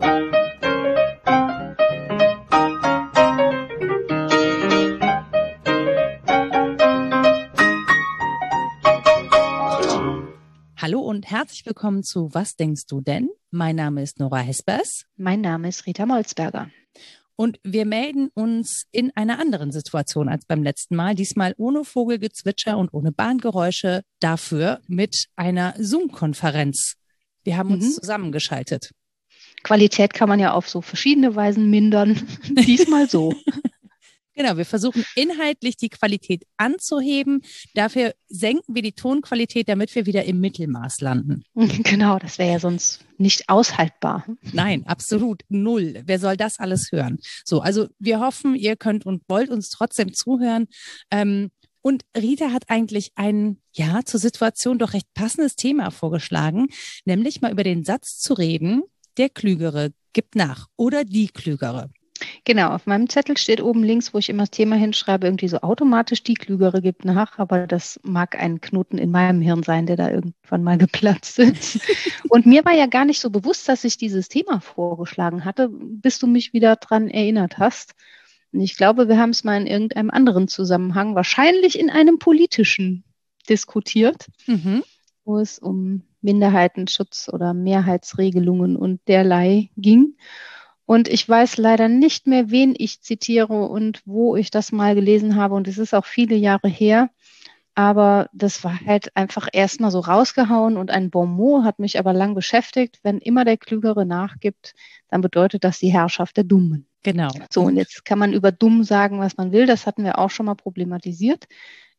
Hallo und herzlich willkommen zu Was denkst du denn? Mein Name ist Nora Hespers. Mein Name ist Rita Molzberger. Und wir melden uns in einer anderen Situation als beim letzten Mal. Diesmal ohne Vogelgezwitscher und ohne Bahngeräusche. Dafür mit einer Zoom-Konferenz. Wir haben uns mhm. zusammengeschaltet. Qualität kann man ja auf so verschiedene Weisen mindern. Diesmal so. Genau, wir versuchen inhaltlich die Qualität anzuheben. Dafür senken wir die Tonqualität, damit wir wieder im Mittelmaß landen. Genau, das wäre ja sonst nicht aushaltbar. Nein, absolut null. Wer soll das alles hören? So, also wir hoffen, ihr könnt und wollt uns trotzdem zuhören. Ähm, und Rita hat eigentlich ein, ja, zur Situation doch recht passendes Thema vorgeschlagen, nämlich mal über den Satz zu reden, der Klügere gibt nach oder die Klügere. Genau, auf meinem Zettel steht oben links, wo ich immer das Thema hinschreibe, irgendwie so automatisch die Klügere gibt nach, aber das mag ein Knoten in meinem Hirn sein, der da irgendwann mal geplatzt ist. Und mir war ja gar nicht so bewusst, dass ich dieses Thema vorgeschlagen hatte, bis du mich wieder dran erinnert hast. Und ich glaube, wir haben es mal in irgendeinem anderen Zusammenhang, wahrscheinlich in einem politischen, diskutiert, mhm. wo es um Minderheitenschutz oder Mehrheitsregelungen und derlei ging. Und ich weiß leider nicht mehr, wen ich zitiere und wo ich das mal gelesen habe. Und es ist auch viele Jahre her. Aber das war halt einfach erstmal so rausgehauen und ein Bonmot hat mich aber lang beschäftigt. Wenn immer der Klügere nachgibt, dann bedeutet das die Herrschaft der Dummen. Genau. So, und jetzt kann man über dumm sagen, was man will. Das hatten wir auch schon mal problematisiert.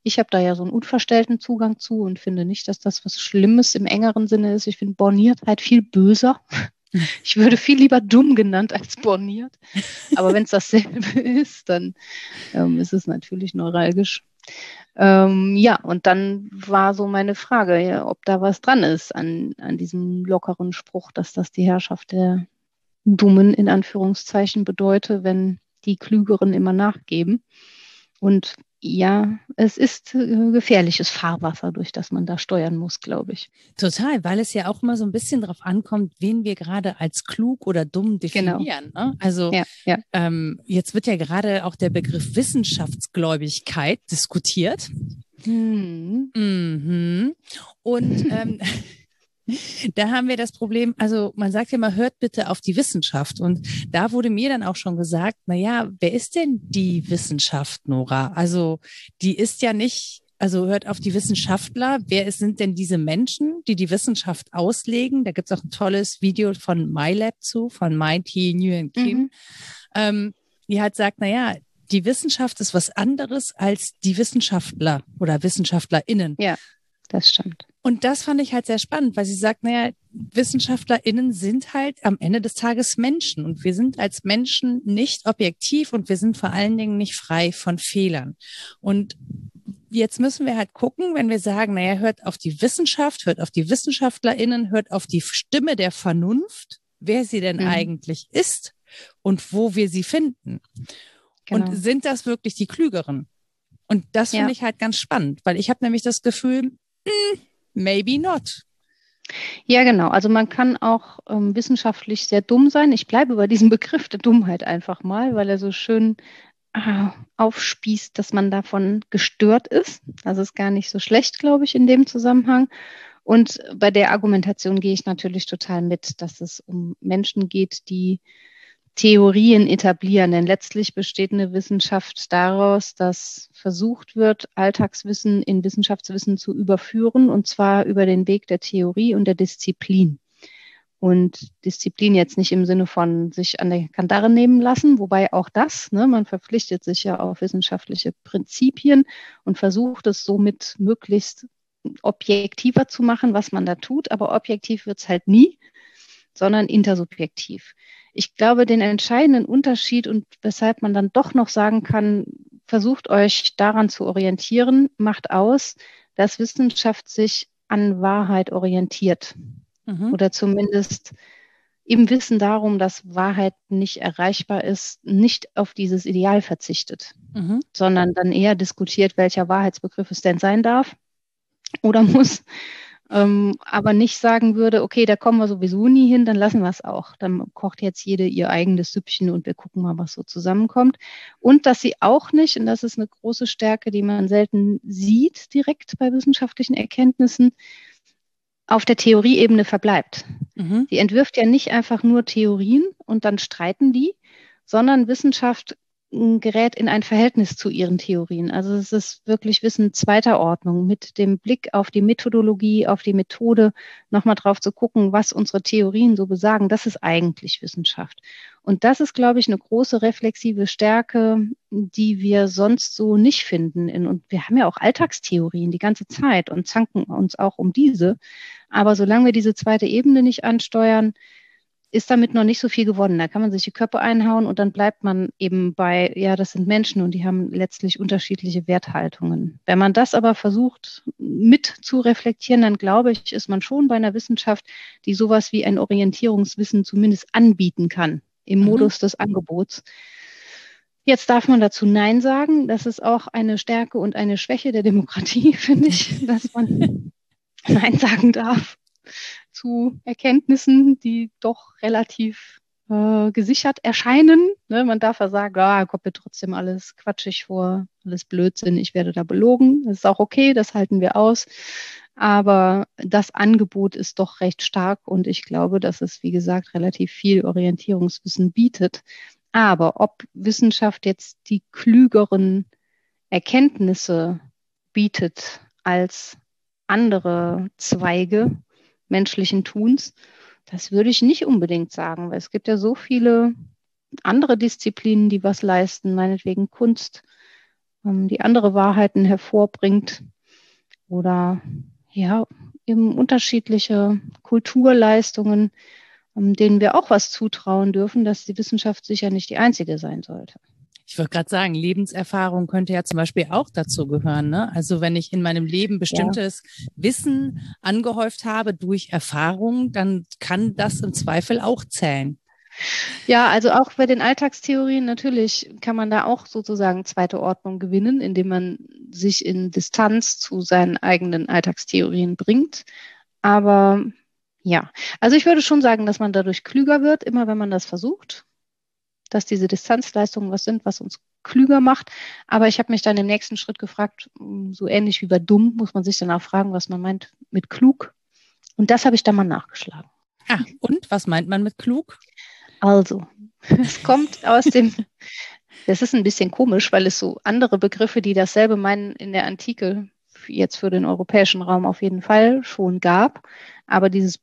Ich habe da ja so einen unverstellten Zugang zu und finde nicht, dass das was Schlimmes im engeren Sinne ist. Ich finde Borniertheit viel böser. Ich würde viel lieber dumm genannt als borniert. Aber wenn es dasselbe ist, dann ähm, ist es natürlich neuralgisch. Ähm, ja, und dann war so meine Frage, ja, ob da was dran ist an, an diesem lockeren Spruch, dass das die Herrschaft der Dummen in Anführungszeichen bedeutet, wenn die Klügeren immer nachgeben. Und ja, es ist äh, gefährliches Fahrwasser, durch das man da steuern muss, glaube ich. Total, weil es ja auch immer so ein bisschen darauf ankommt, wen wir gerade als klug oder dumm genau. definieren. Genau. Ne? Also ja, ja. Ähm, jetzt wird ja gerade auch der Begriff Wissenschaftsgläubigkeit diskutiert. Hm. Mhm. Und ähm, Da haben wir das Problem, also man sagt ja mal, hört bitte auf die Wissenschaft. Und da wurde mir dann auch schon gesagt, na ja, wer ist denn die Wissenschaft, Nora? Also die ist ja nicht, also hört auf die Wissenschaftler. Wer sind denn diese Menschen, die die Wissenschaft auslegen? Da gibt's auch ein tolles Video von MyLab zu, von Mighty Nguyen Kim. Mhm. Ähm, die halt sagt, na ja, die Wissenschaft ist was anderes als die Wissenschaftler oder WissenschaftlerInnen. Ja, das stimmt. Und das fand ich halt sehr spannend, weil sie sagt, naja, WissenschaftlerInnen sind halt am Ende des Tages Menschen und wir sind als Menschen nicht objektiv und wir sind vor allen Dingen nicht frei von Fehlern. Und jetzt müssen wir halt gucken, wenn wir sagen, naja, hört auf die Wissenschaft, hört auf die WissenschaftlerInnen, hört auf die Stimme der Vernunft, wer sie denn mhm. eigentlich ist und wo wir sie finden. Genau. Und sind das wirklich die Klügeren? Und das finde ja. ich halt ganz spannend, weil ich habe nämlich das Gefühl, maybe not. Ja, genau. Also man kann auch ähm, wissenschaftlich sehr dumm sein. Ich bleibe bei diesem Begriff der Dummheit einfach mal, weil er so schön äh, aufspießt, dass man davon gestört ist. Das ist gar nicht so schlecht, glaube ich, in dem Zusammenhang. Und bei der Argumentation gehe ich natürlich total mit, dass es um Menschen geht, die Theorien etablieren. Denn letztlich besteht eine Wissenschaft daraus, dass versucht wird, Alltagswissen in Wissenschaftswissen zu überführen, und zwar über den Weg der Theorie und der Disziplin. Und Disziplin jetzt nicht im Sinne von sich an der Kandare nehmen lassen, wobei auch das, ne, man verpflichtet sich ja auf wissenschaftliche Prinzipien und versucht es somit möglichst objektiver zu machen, was man da tut. Aber objektiv wird es halt nie, sondern intersubjektiv ich glaube, den entscheidenden Unterschied und weshalb man dann doch noch sagen kann, versucht euch daran zu orientieren, macht aus, dass Wissenschaft sich an Wahrheit orientiert. Mhm. Oder zumindest im Wissen darum, dass Wahrheit nicht erreichbar ist, nicht auf dieses Ideal verzichtet, mhm. sondern dann eher diskutiert, welcher Wahrheitsbegriff es denn sein darf oder muss ähm, aber nicht sagen würde, okay, da kommen wir sowieso nie hin, dann lassen wir es auch. Dann kocht jetzt jede ihr eigenes Süppchen und wir gucken mal, was so zusammenkommt. Und dass sie auch nicht, und das ist eine große Stärke, die man selten sieht direkt bei wissenschaftlichen Erkenntnissen, auf der Theorieebene verbleibt. Mhm. Sie entwirft ja nicht einfach nur Theorien und dann streiten die, sondern Wissenschaft gerät in ein Verhältnis zu ihren Theorien. Also es ist wirklich Wissen zweiter Ordnung mit dem Blick auf die Methodologie, auf die Methode, nochmal drauf zu gucken, was unsere Theorien so besagen. Das ist eigentlich Wissenschaft. Und das ist, glaube ich, eine große reflexive Stärke, die wir sonst so nicht finden. Und wir haben ja auch Alltagstheorien die ganze Zeit und zanken uns auch um diese. Aber solange wir diese zweite Ebene nicht ansteuern, ist damit noch nicht so viel gewonnen. Da kann man sich die Köpfe einhauen und dann bleibt man eben bei, ja, das sind Menschen und die haben letztlich unterschiedliche Werthaltungen. Wenn man das aber versucht mit zu reflektieren, dann glaube ich, ist man schon bei einer Wissenschaft, die sowas wie ein Orientierungswissen zumindest anbieten kann im mhm. Modus des Angebots. Jetzt darf man dazu Nein sagen. Das ist auch eine Stärke und eine Schwäche der Demokratie, finde ich, dass man Nein sagen darf zu Erkenntnissen, die doch relativ äh, gesichert erscheinen. Ne, man darf ja sagen, ah, kommt mir trotzdem alles quatschig vor, alles Blödsinn, ich werde da belogen. Das ist auch okay, das halten wir aus. Aber das Angebot ist doch recht stark und ich glaube, dass es, wie gesagt, relativ viel Orientierungswissen bietet. Aber ob Wissenschaft jetzt die klügeren Erkenntnisse bietet als andere Zweige, menschlichen Tuns. Das würde ich nicht unbedingt sagen, weil es gibt ja so viele andere Disziplinen, die was leisten, meinetwegen Kunst, ähm, die andere Wahrheiten hervorbringt oder ja, eben unterschiedliche Kulturleistungen, ähm, denen wir auch was zutrauen dürfen, dass die Wissenschaft sicher nicht die einzige sein sollte. Ich wollte gerade sagen, Lebenserfahrung könnte ja zum Beispiel auch dazu gehören. Ne? Also wenn ich in meinem Leben bestimmtes ja. Wissen angehäuft habe durch Erfahrung, dann kann das im Zweifel auch zählen. Ja, also auch bei den Alltagstheorien natürlich kann man da auch sozusagen zweite Ordnung gewinnen, indem man sich in Distanz zu seinen eigenen Alltagstheorien bringt. Aber ja, also ich würde schon sagen, dass man dadurch klüger wird, immer wenn man das versucht dass diese Distanzleistungen was sind, was uns klüger macht. Aber ich habe mich dann im nächsten Schritt gefragt, hm, so ähnlich wie bei dumm, muss man sich dann auch fragen, was man meint mit klug. Und das habe ich dann mal nachgeschlagen. Ah, und was meint man mit klug? Also, es kommt aus dem, das ist ein bisschen komisch, weil es so andere Begriffe, die dasselbe meinen in der Antike, jetzt für den europäischen Raum auf jeden Fall schon gab. Aber dieses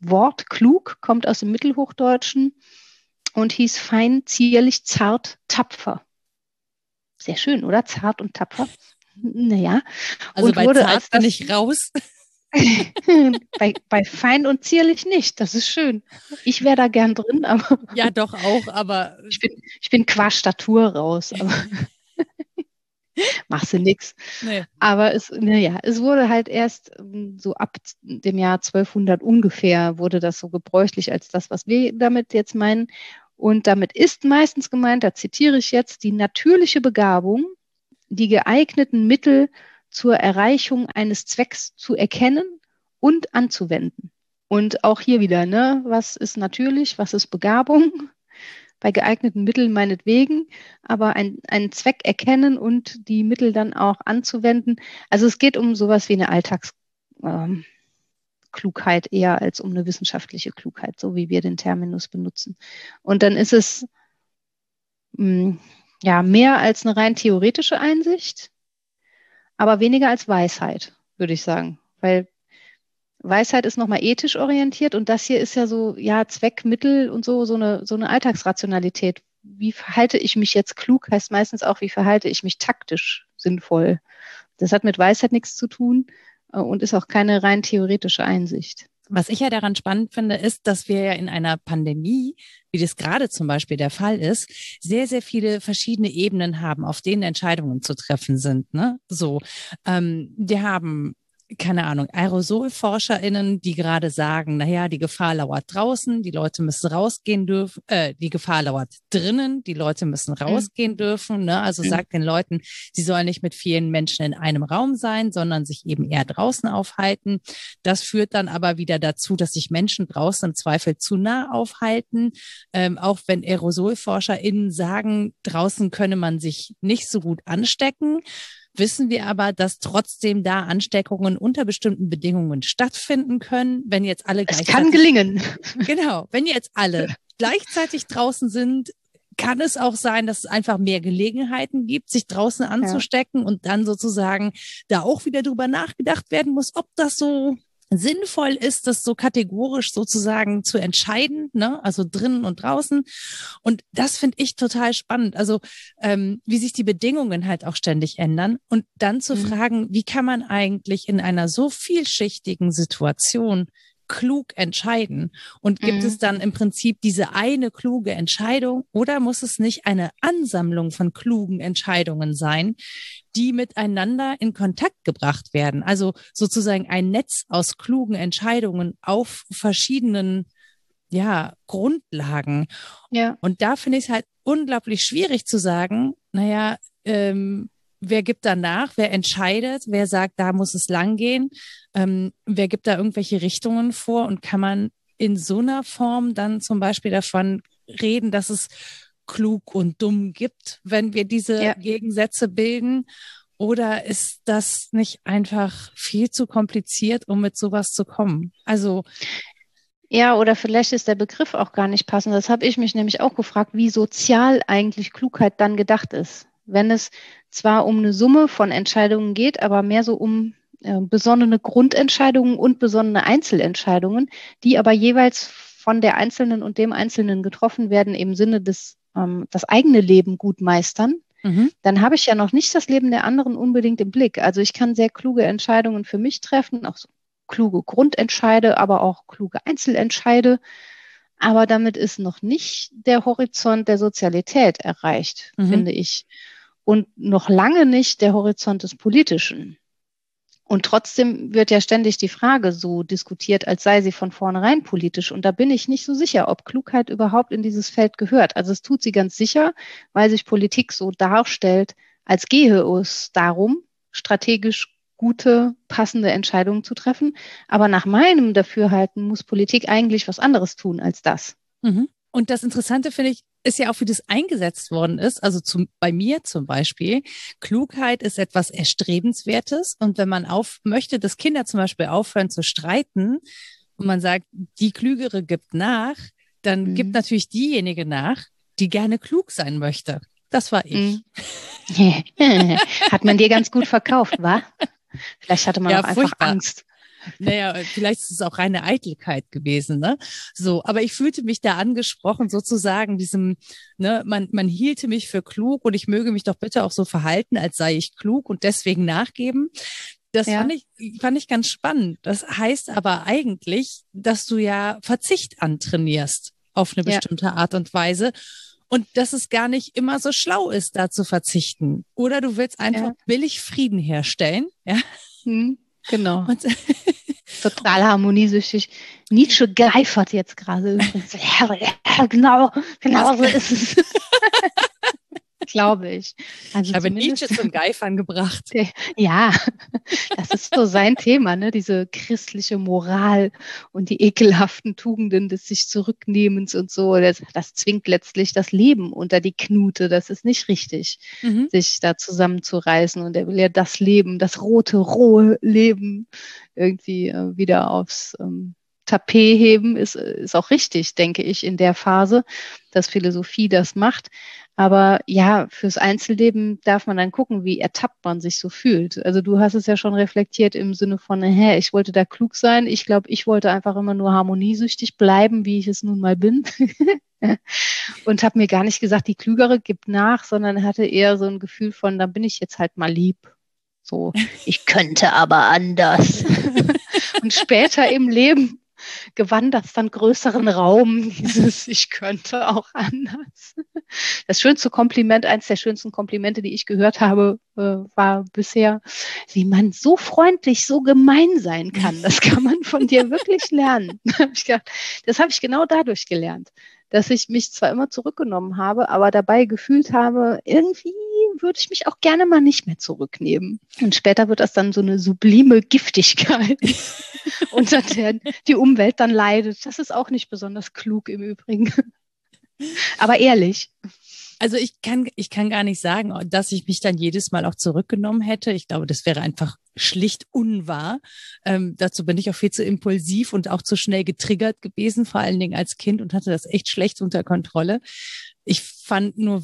Wort klug kommt aus dem Mittelhochdeutschen und hieß fein, zierlich, zart, tapfer. Sehr schön, oder? Zart und tapfer. Naja. Also und bei wurde zart bin ich raus. bei, bei fein und zierlich nicht. Das ist schön. Ich wäre da gern drin, aber. Ja, doch auch, aber. Ich bin, ich bin qua Statur raus, aber. machst du nix. Nee. Aber es, naja, es wurde halt erst ähm, so ab dem Jahr 1200 ungefähr wurde das so gebräuchlich als das, was wir damit jetzt meinen. Und damit ist meistens gemeint, da zitiere ich jetzt, die natürliche Begabung, die geeigneten Mittel zur Erreichung eines Zwecks zu erkennen und anzuwenden. Und auch hier wieder, ne, was ist natürlich, was ist Begabung? Bei geeigneten Mitteln meinetwegen, aber ein, einen Zweck erkennen und die Mittel dann auch anzuwenden. Also es geht um sowas wie eine Alltags, ähm, Klugheit eher als um eine wissenschaftliche Klugheit, so wie wir den Terminus benutzen. Und dann ist es mh, hm, ja mehr als eine rein theoretische Einsicht, aber weniger als Weisheit, würde ich sagen, weil Weisheit ist nochmal ethisch orientiert und das hier ist ja so, ja, Zweck, Mittel und so, so eine, so eine Alltagsrationalität. Wie verhalte ich mich jetzt klug, heißt meistens auch, wie verhalte ich mich taktisch sinnvoll. Das hat mit Weisheit nichts zu tun, und ist auch keine rein theoretische Einsicht. Was ich ja daran spannend finde, ist, dass wir ja in einer Pandemie, wie das gerade zum Beispiel der Fall ist, sehr, sehr viele verschiedene Ebenen haben, auf denen Entscheidungen zu treffen sind. Ne? So, ähm, wir haben keine Ahnung, AerosolforscherInnen, die gerade sagen, naja, die Gefahr lauert draußen, die Leute müssen rausgehen dürfen, äh, die Gefahr lauert drinnen, die Leute müssen mhm. rausgehen mhm. dürfen. Ne? Also mhm. sagt den Leuten, sie sollen nicht mit vielen Menschen in einem Raum sein, sondern sich eben eher draußen aufhalten. Das führt dann aber wieder dazu, dass sich Menschen draußen im Zweifel zu nah aufhalten. Ähm, auch wenn AerosolforscherInnen sagen, draußen könne man sich nicht so gut anstecken wissen wir aber, dass trotzdem da Ansteckungen unter bestimmten Bedingungen stattfinden können, wenn jetzt alle gleichzeitig. Es kann gelingen. Genau, wenn jetzt alle gleichzeitig draußen sind, kann es auch sein, dass es einfach mehr Gelegenheiten gibt, sich draußen anzustecken ja. und dann sozusagen da auch wieder drüber nachgedacht werden muss, ob das so sinnvoll ist, das so kategorisch sozusagen zu entscheiden, ne? also drinnen und draußen. Und das finde ich total spannend. Also ähm, wie sich die Bedingungen halt auch ständig ändern und dann zu mhm. fragen, wie kann man eigentlich in einer so vielschichtigen Situation klug entscheiden? Und gibt mhm. es dann im Prinzip diese eine kluge Entscheidung oder muss es nicht eine Ansammlung von klugen Entscheidungen sein, die miteinander in Kontakt gebracht werden? Also sozusagen ein Netz aus klugen Entscheidungen auf verschiedenen ja, Grundlagen. Ja. Und da finde ich es halt unglaublich schwierig zu sagen, naja, ähm, wer gibt danach, wer entscheidet, wer sagt, da muss es langgehen, ähm, wer gibt da irgendwelche Richtungen vor und kann man in so einer Form dann zum Beispiel davon reden, dass es klug und dumm gibt, wenn wir diese ja. Gegensätze bilden? Oder ist das nicht einfach viel zu kompliziert, um mit sowas zu kommen? Also ja, oder vielleicht ist der Begriff auch gar nicht passend. Das habe ich mich nämlich auch gefragt, wie sozial eigentlich Klugheit dann gedacht ist wenn es zwar um eine Summe von Entscheidungen geht, aber mehr so um äh, besonnene Grundentscheidungen und besonnene Einzelentscheidungen, die aber jeweils von der Einzelnen und dem Einzelnen getroffen werden im Sinne des ähm, das eigene Leben gut meistern, mhm. dann habe ich ja noch nicht das Leben der anderen unbedingt im Blick. Also ich kann sehr kluge Entscheidungen für mich treffen, auch so kluge Grundentscheide, aber auch kluge Einzelentscheide. Aber damit ist noch nicht der Horizont der Sozialität erreicht, mhm. finde ich und noch lange nicht der Horizont des Politischen. Und trotzdem wird ja ständig die Frage so diskutiert, als sei sie von vornherein politisch. Und da bin ich nicht so sicher, ob Klugheit überhaupt in dieses Feld gehört. Also es tut sie ganz sicher, weil sich Politik so darstellt, als gehe es darum, strategisch gute, passende Entscheidungen zu treffen. Aber nach meinem Dafürhalten muss Politik eigentlich was anderes tun als das. Mhm. Und das Interessante finde ich, ist ja auch, wie das eingesetzt worden ist. Also zum, bei mir zum Beispiel. Klugheit ist etwas Erstrebenswertes. Und wenn man auf möchte, dass Kinder zum Beispiel aufhören zu streiten und man sagt, die Klügere gibt nach, dann mhm. gibt natürlich diejenige nach, die gerne klug sein möchte. Das war ich. Mhm. Hat man dir ganz gut verkauft, wa? Vielleicht hatte man ja, auch einfach furchtbar. Angst. Naja, vielleicht ist es auch reine Eitelkeit gewesen, ne? So, aber ich fühlte mich da angesprochen, sozusagen diesem, ne, man, man hielte mich für klug und ich möge mich doch bitte auch so verhalten, als sei ich klug und deswegen nachgeben. Das ja. fand ich, fand ich ganz spannend. Das heißt aber eigentlich, dass du ja Verzicht antrainierst auf eine bestimmte ja. Art und Weise und dass es gar nicht immer so schlau ist, da zu verzichten. Oder du willst einfach ja. billig Frieden herstellen, ja. Hm. Genau. Und, Total harmoniesüchtig. Nietzsche geifert jetzt gerade übrigens. Ja, ja, genau, genau so ist es. Glaube ich. Also ich habe Nietzsche zum Geifern gebracht. Ja, das ist so sein Thema, ne? diese christliche Moral und die ekelhaften Tugenden des sich Zurücknehmens und so. Das, das zwingt letztlich das Leben unter die Knute. Das ist nicht richtig, mhm. sich da zusammenzureißen. Und er will ja das Leben, das rote, rohe Leben irgendwie äh, wieder aufs ähm, Tapet heben, ist, ist auch richtig, denke ich, in der Phase, dass Philosophie das macht. Aber ja, fürs Einzelleben darf man dann gucken, wie ertappt man sich so fühlt. Also du hast es ja schon reflektiert im Sinne von, hä, ich wollte da klug sein. Ich glaube, ich wollte einfach immer nur harmoniesüchtig bleiben, wie ich es nun mal bin. und habe mir gar nicht gesagt, die Klügere gibt nach, sondern hatte eher so ein Gefühl von, da bin ich jetzt halt mal lieb. So, ich könnte aber anders. und später im Leben gewann das dann größeren Raum, dieses Ich könnte auch anders. Das schönste Kompliment, eins der schönsten Komplimente, die ich gehört habe, äh, war bisher, wie man so freundlich, so gemein sein kann. Das kann man von dir wirklich lernen. Das habe ich genau dadurch gelernt dass ich mich zwar immer zurückgenommen habe, aber dabei gefühlt habe, irgendwie würde ich mich auch gerne mal nicht mehr zurücknehmen. Und später wird das dann so eine sublime Giftigkeit, unter der die Umwelt dann leidet. Das ist auch nicht besonders klug im Übrigen. Aber ehrlich. Also ich kann, ich kann gar nicht sagen, dass ich mich dann jedes Mal auch zurückgenommen hätte. Ich glaube, das wäre einfach schlicht unwahr. Ähm, dazu bin ich auch viel zu impulsiv und auch zu schnell getriggert gewesen, vor allen Dingen als Kind und hatte das echt schlecht unter Kontrolle. Ich fand nur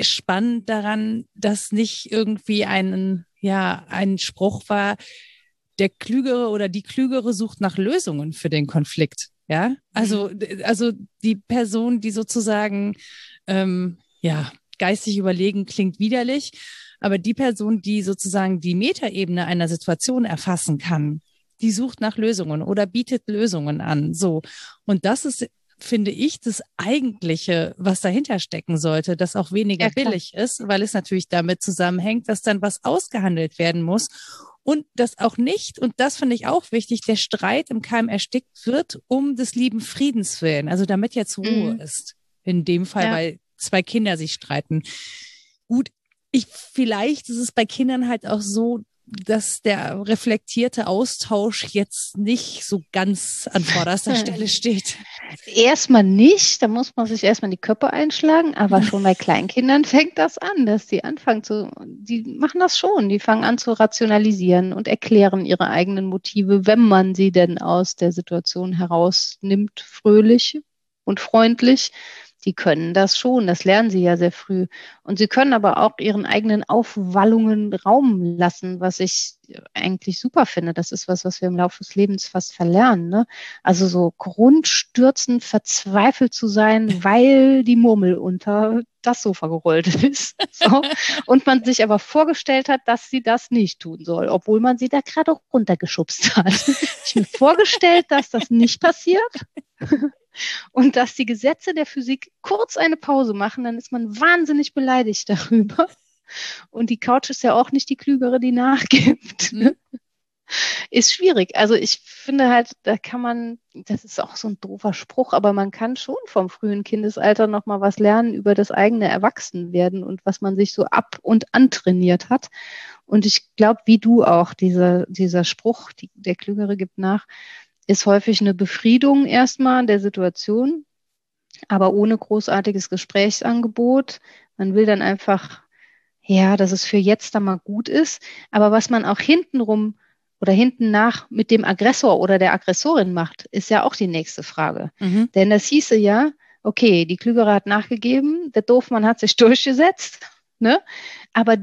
spannend daran, dass nicht irgendwie ein, ja, ein Spruch war, der Klügere oder die Klügere sucht nach Lösungen für den Konflikt. Ja, also, mhm. also die Person, die sozusagen ähm, ja, geistig überlegen klingt widerlich, aber die Person, die sozusagen die Metaebene einer Situation erfassen kann, die sucht nach Lösungen oder bietet Lösungen an. So. Und das ist, finde ich, das eigentliche, was dahinter stecken sollte, das auch weniger ja, billig ist, weil es natürlich damit zusammenhängt, dass dann was ausgehandelt werden muss und dass auch nicht, und das finde ich auch wichtig, der Streit im Keim erstickt wird, um des lieben Friedens willen, also damit jetzt Ruhe mhm. ist. In dem Fall, ja. weil zwei Kinder sich streiten. Gut, ich, vielleicht ist es bei Kindern halt auch so, dass der reflektierte Austausch jetzt nicht so ganz an vorderster Stelle steht. Erstmal nicht, da muss man sich erstmal die Köpfe einschlagen, aber schon bei Kleinkindern fängt das an, dass die anfangen zu, die machen das schon, die fangen an zu rationalisieren und erklären ihre eigenen Motive, wenn man sie denn aus der Situation herausnimmt, fröhlich und freundlich die können das schon, das lernen sie ja sehr früh. Und sie können aber auch ihren eigenen Aufwallungen Raum lassen, was ich eigentlich super finde. Das ist was, was wir im Laufe des Lebens fast verlernen. Ne? Also so grundstürzend verzweifelt zu sein, weil die Murmel unter das Sofa gerollt ist. So. Und man sich aber vorgestellt hat, dass sie das nicht tun soll, obwohl man sie da gerade runtergeschubst hat. Ich mir vorgestellt, dass das nicht passiert und dass die Gesetze der Physik kurz eine Pause machen, dann ist man wahnsinnig beleidigt darüber. Und die Couch ist ja auch nicht die Klügere, die nachgibt. Mhm. Ist schwierig. Also ich finde halt, da kann man, das ist auch so ein doofer Spruch, aber man kann schon vom frühen Kindesalter noch mal was lernen über das eigene Erwachsenwerden und was man sich so ab und antrainiert hat. Und ich glaube, wie du auch, dieser, dieser Spruch, die, der Klügere gibt nach, ist häufig eine Befriedung erstmal der Situation, aber ohne großartiges Gesprächsangebot. Man will dann einfach, ja, dass es für jetzt dann mal gut ist. Aber was man auch hintenrum oder hinten nach mit dem Aggressor oder der Aggressorin macht, ist ja auch die nächste Frage. Mhm. Denn das hieße ja, okay, die Klügere hat nachgegeben, der Doofmann hat sich durchgesetzt, ne? aber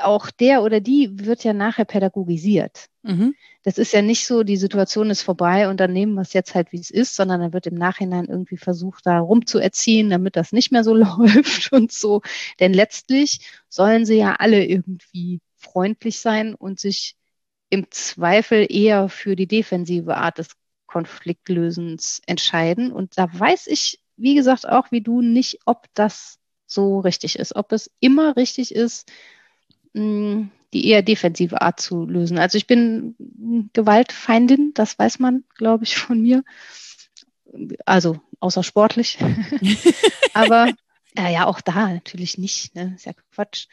auch der oder die wird ja nachher pädagogisiert. Mhm. Das ist ja nicht so, die Situation ist vorbei und dann nehmen wir es jetzt halt, wie es ist, sondern dann wird im Nachhinein irgendwie versucht, da rumzuerziehen, damit das nicht mehr so läuft und so. Denn letztlich sollen sie ja alle irgendwie freundlich sein und sich im Zweifel eher für die defensive Art des Konfliktlösens entscheiden. Und da weiß ich, wie gesagt, auch wie du nicht, ob das so richtig ist, ob es immer richtig ist, die eher defensive Art zu lösen. Also ich bin Gewaltfeindin, das weiß man, glaube ich, von mir. Also außer sportlich. Aber ja, ja, auch da natürlich nicht. Ne? Ist ja Quatsch.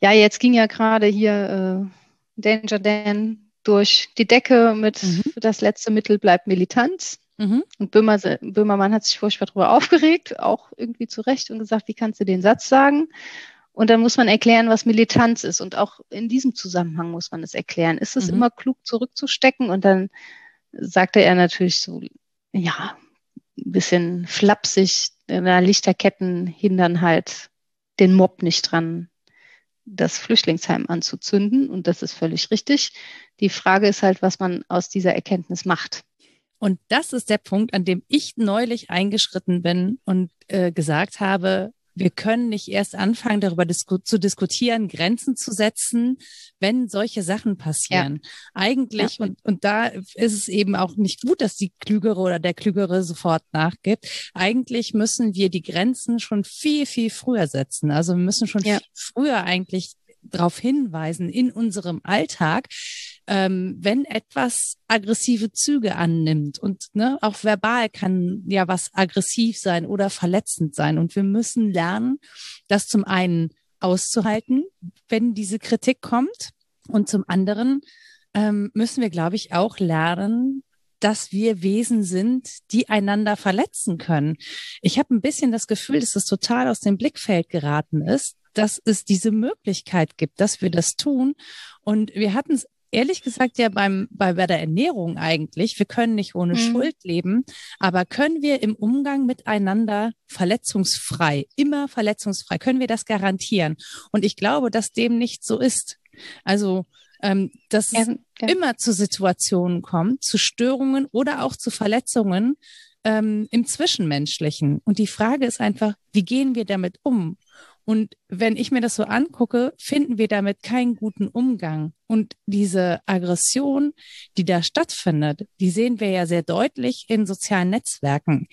Ja, jetzt ging ja gerade hier äh, Danger Dan durch die Decke mit mhm. das letzte Mittel bleibt Militanz. Mhm. Und Böhmer, Böhmermann hat sich furchtbar darüber aufgeregt, auch irgendwie zu Recht und gesagt, wie kannst du den Satz sagen? Und dann muss man erklären, was Militanz ist. Und auch in diesem Zusammenhang muss man es erklären. Ist es mhm. immer klug, zurückzustecken? Und dann sagte er natürlich so, ja, ein bisschen flapsig, Lichterketten hindern halt den Mob nicht dran, das Flüchtlingsheim anzuzünden. Und das ist völlig richtig. Die Frage ist halt, was man aus dieser Erkenntnis macht. Und das ist der Punkt, an dem ich neulich eingeschritten bin und äh, gesagt habe, wir können nicht erst anfangen, darüber disku zu diskutieren, Grenzen zu setzen, wenn solche Sachen passieren. Ja. Eigentlich, ja. Und, und da ist es eben auch nicht gut, dass die Klügere oder der Klügere sofort nachgibt. Eigentlich müssen wir die Grenzen schon viel, viel früher setzen. Also wir müssen schon ja. früher eigentlich darauf hinweisen in unserem Alltag, ähm, wenn etwas aggressive Züge annimmt und ne, auch verbal kann ja was aggressiv sein oder verletzend sein. Und wir müssen lernen, das zum einen auszuhalten, wenn diese Kritik kommt. Und zum anderen ähm, müssen wir, glaube ich, auch lernen, dass wir Wesen sind, die einander verletzen können. Ich habe ein bisschen das Gefühl, dass es total aus dem Blickfeld geraten ist, dass es diese Möglichkeit gibt, dass wir das tun. Und wir hatten es ehrlich gesagt ja beim, bei, bei der Ernährung eigentlich. Wir können nicht ohne mhm. Schuld leben, aber können wir im Umgang miteinander verletzungsfrei, immer verletzungsfrei, können wir das garantieren? Und ich glaube, dass dem nicht so ist. Also, ähm, dass es ja. immer zu Situationen kommt, zu Störungen oder auch zu Verletzungen ähm, im Zwischenmenschlichen. Und die Frage ist einfach, wie gehen wir damit um? Und wenn ich mir das so angucke, finden wir damit keinen guten Umgang. Und diese Aggression, die da stattfindet, die sehen wir ja sehr deutlich in sozialen Netzwerken.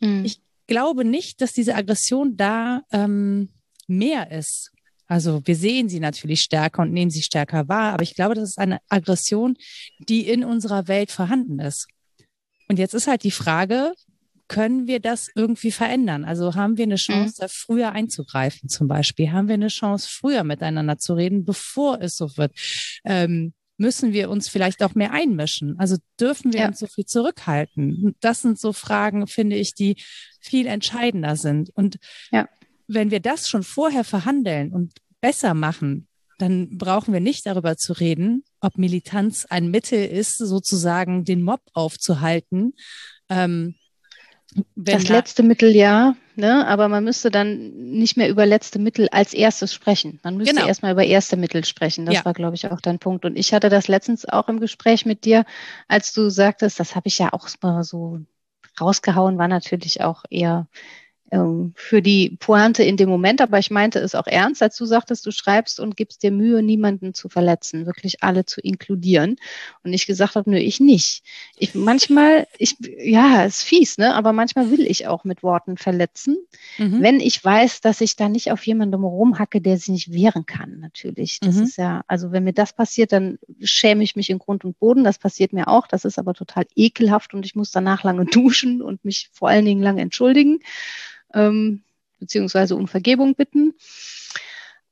Mhm. Ich glaube nicht, dass diese Aggression da ähm, mehr ist. Also wir sehen sie natürlich stärker und nehmen sie stärker wahr, aber ich glaube, das ist eine Aggression, die in unserer Welt vorhanden ist. Und jetzt ist halt die Frage, können wir das irgendwie verändern? Also haben wir eine mhm. Chance, da früher einzugreifen zum Beispiel? Haben wir eine Chance, früher miteinander zu reden, bevor es so wird? Ähm, müssen wir uns vielleicht auch mehr einmischen? Also dürfen wir ja. uns so viel zurückhalten? Das sind so Fragen, finde ich, die viel entscheidender sind. Und ja. wenn wir das schon vorher verhandeln und besser machen, dann brauchen wir nicht darüber zu reden, ob Militanz ein Mittel ist, sozusagen den Mob aufzuhalten, ähm, das letzte Mittel ja, ne? aber man müsste dann nicht mehr über letzte Mittel als erstes sprechen. Man müsste genau. erstmal über erste Mittel sprechen. Das ja. war, glaube ich, auch dein Punkt. Und ich hatte das letztens auch im Gespräch mit dir, als du sagtest, das habe ich ja auch mal so rausgehauen, war natürlich auch eher ähm, für die Pointe in dem Moment, aber ich meinte es auch ernst, als du sagtest, du schreibst und gibst dir Mühe, niemanden zu verletzen, wirklich alle zu inkludieren. Und ich gesagt habe, nö, ich nicht. Ich manchmal, ich, ja, ist fies, ne? Aber manchmal will ich auch mit Worten verletzen, mhm. wenn ich weiß, dass ich da nicht auf jemandem rumhacke, der sich nicht wehren kann, natürlich. Das mhm. ist ja, also wenn mir das passiert, dann schäme ich mich in Grund und Boden. Das passiert mir auch. Das ist aber total ekelhaft und ich muss danach lange duschen und mich vor allen Dingen lange entschuldigen ähm, beziehungsweise um Vergebung bitten.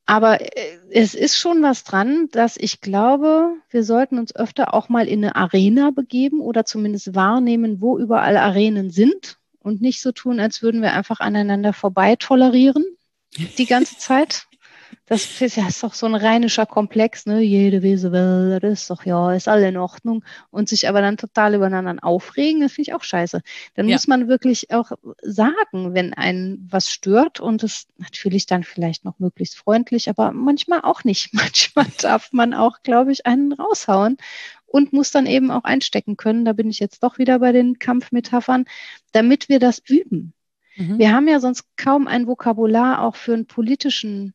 Aber äh, es ist schon was dran, dass ich glaube, wir sollten uns öfter auch mal in eine Arena begeben oder zumindest wahrnehmen, wo überall Arenen sind und nicht so tun, als würden wir einfach aneinander vorbei tolerieren die ganze Zeit. Das ist ja ist doch so ein rheinischer Komplex, ne? Jede Wese will, das ist doch ja, ist alle in Ordnung. Und sich aber dann total übereinander aufregen, das finde ich auch scheiße. Dann ja. muss man wirklich auch sagen, wenn einen was stört und es natürlich dann vielleicht noch möglichst freundlich, aber manchmal auch nicht. Manchmal darf man auch, glaube ich, einen raushauen und muss dann eben auch einstecken können. Da bin ich jetzt doch wieder bei den Kampfmetaphern, damit wir das üben. Mhm. Wir haben ja sonst kaum ein Vokabular auch für einen politischen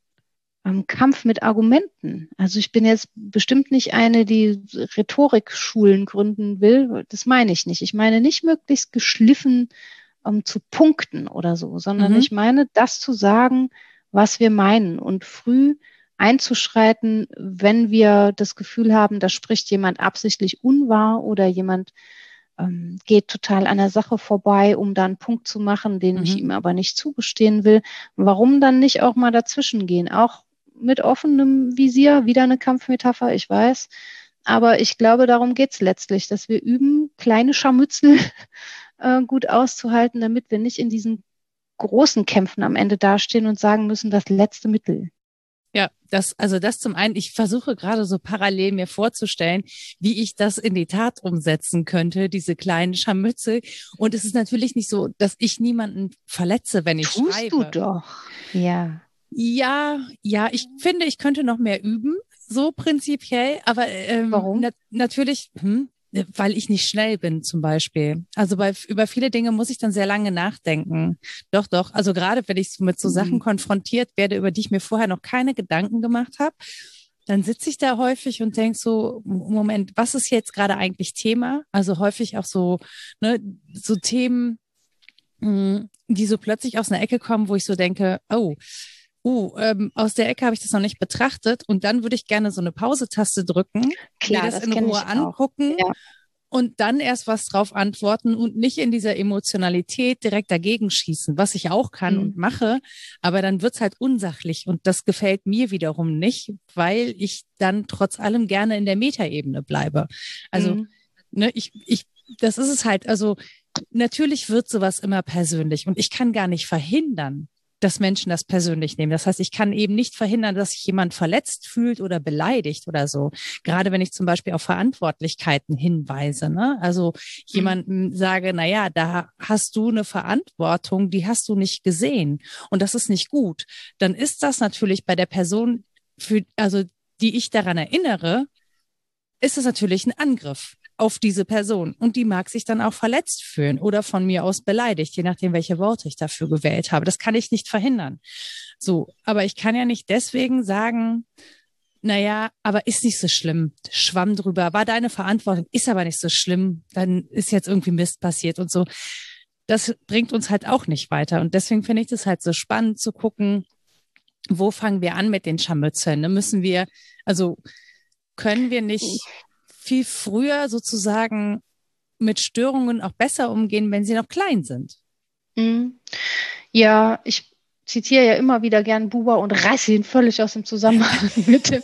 Kampf mit Argumenten. Also ich bin jetzt bestimmt nicht eine, die Rhetorikschulen gründen will. Das meine ich nicht. Ich meine nicht möglichst geschliffen um, zu punkten oder so, sondern mhm. ich meine, das zu sagen, was wir meinen und früh einzuschreiten, wenn wir das Gefühl haben, da spricht jemand absichtlich unwahr oder jemand ähm, geht total an der Sache vorbei, um da einen Punkt zu machen, den mhm. ich ihm aber nicht zugestehen will. Warum dann nicht auch mal dazwischen gehen? Auch mit offenem Visier, wieder eine Kampfmetapher, ich weiß. Aber ich glaube, darum geht es letztlich, dass wir üben, kleine Scharmützel äh, gut auszuhalten, damit wir nicht in diesen großen Kämpfen am Ende dastehen und sagen müssen, das letzte Mittel. Ja, das, also das zum einen, ich versuche gerade so parallel mir vorzustellen, wie ich das in die Tat umsetzen könnte, diese kleinen Scharmützel. Und es ist natürlich nicht so, dass ich niemanden verletze, wenn ich Tust schreibe. du doch. Ja. Ja, ja, ich finde, ich könnte noch mehr üben, so prinzipiell, aber ähm, warum? Na natürlich, hm, weil ich nicht schnell bin zum Beispiel. Also bei, über viele Dinge muss ich dann sehr lange nachdenken. Doch, doch. Also gerade wenn ich mit so Sachen mhm. konfrontiert werde, über die ich mir vorher noch keine Gedanken gemacht habe, dann sitze ich da häufig und denke so, Moment, was ist jetzt gerade eigentlich Thema? Also häufig auch so, ne, so Themen, hm, die so plötzlich aus einer Ecke kommen, wo ich so denke, oh, uh, ähm, aus der Ecke habe ich das noch nicht betrachtet und dann würde ich gerne so eine Pause-Taste drücken, Klar, mir das, das in Ruhe angucken ja. und dann erst was drauf antworten und nicht in dieser Emotionalität direkt dagegen schießen, was ich auch kann mhm. und mache, aber dann wird's halt unsachlich und das gefällt mir wiederum nicht, weil ich dann trotz allem gerne in der Metaebene bleibe. Also, mhm. ne, ich, ich, das ist es halt, also natürlich wird sowas immer persönlich und ich kann gar nicht verhindern, dass Menschen das persönlich nehmen. Das heißt, ich kann eben nicht verhindern, dass sich jemand verletzt fühlt oder beleidigt oder so. Gerade wenn ich zum Beispiel auf Verantwortlichkeiten hinweise. Ne? Also mhm. jemandem sage, na ja, da hast du eine Verantwortung, die hast du nicht gesehen und das ist nicht gut. Dann ist das natürlich bei der Person, für, also die ich daran erinnere, ist es natürlich ein Angriff auf diese Person. Und die mag sich dann auch verletzt fühlen oder von mir aus beleidigt, je nachdem, welche Worte ich dafür gewählt habe. Das kann ich nicht verhindern. So, aber ich kann ja nicht deswegen sagen, naja, aber ist nicht so schlimm. Schwamm drüber, war deine Verantwortung, ist aber nicht so schlimm. Dann ist jetzt irgendwie Mist passiert und so. Das bringt uns halt auch nicht weiter. Und deswegen finde ich das halt so spannend zu gucken, wo fangen wir an mit den Scharmützeln? Ne? Müssen wir, also können wir nicht viel früher sozusagen mit Störungen auch besser umgehen, wenn sie noch klein sind. Mhm. Ja, ich zitiere ja immer wieder gern Buber und reiße ihn völlig aus dem Zusammenhang mit dem,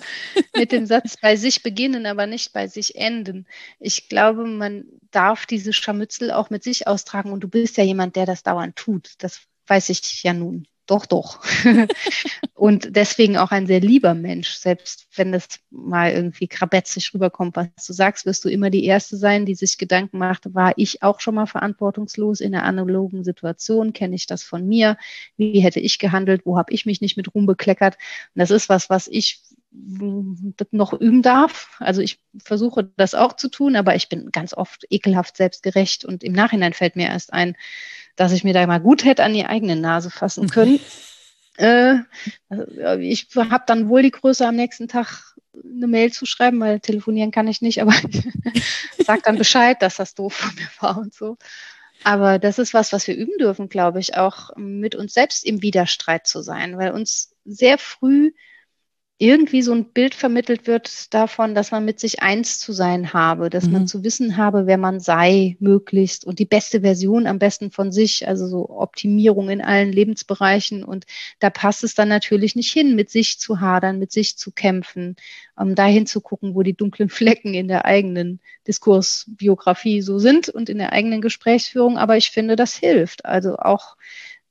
mit dem Satz bei sich beginnen, aber nicht bei sich enden. Ich glaube, man darf diese Scharmützel auch mit sich austragen und du bist ja jemand, der das dauernd tut. Das weiß ich ja nun. Doch, doch. und deswegen auch ein sehr lieber Mensch. Selbst wenn das mal irgendwie krabetzig rüberkommt, was du sagst, wirst du immer die Erste sein, die sich Gedanken macht, war ich auch schon mal verantwortungslos in einer analogen Situation? Kenne ich das von mir? Wie hätte ich gehandelt? Wo habe ich mich nicht mit rumbekleckert? Und das ist was, was ich noch üben darf. Also ich versuche das auch zu tun, aber ich bin ganz oft ekelhaft selbstgerecht und im Nachhinein fällt mir erst ein, dass ich mir da mal gut hätte an die eigene Nase fassen können. äh, ich habe dann wohl die Größe am nächsten Tag eine Mail zu schreiben, weil telefonieren kann ich nicht, aber ich sage dann Bescheid, dass das doof von mir war und so. Aber das ist was, was wir üben dürfen, glaube ich, auch mit uns selbst im Widerstreit zu sein, weil uns sehr früh irgendwie so ein Bild vermittelt wird davon, dass man mit sich eins zu sein habe, dass mhm. man zu wissen habe, wer man sei, möglichst und die beste Version am besten von sich, also so Optimierung in allen Lebensbereichen. Und da passt es dann natürlich nicht hin, mit sich zu hadern, mit sich zu kämpfen, um dahin zu gucken, wo die dunklen Flecken in der eigenen Diskursbiografie so sind und in der eigenen Gesprächsführung. Aber ich finde, das hilft. Also auch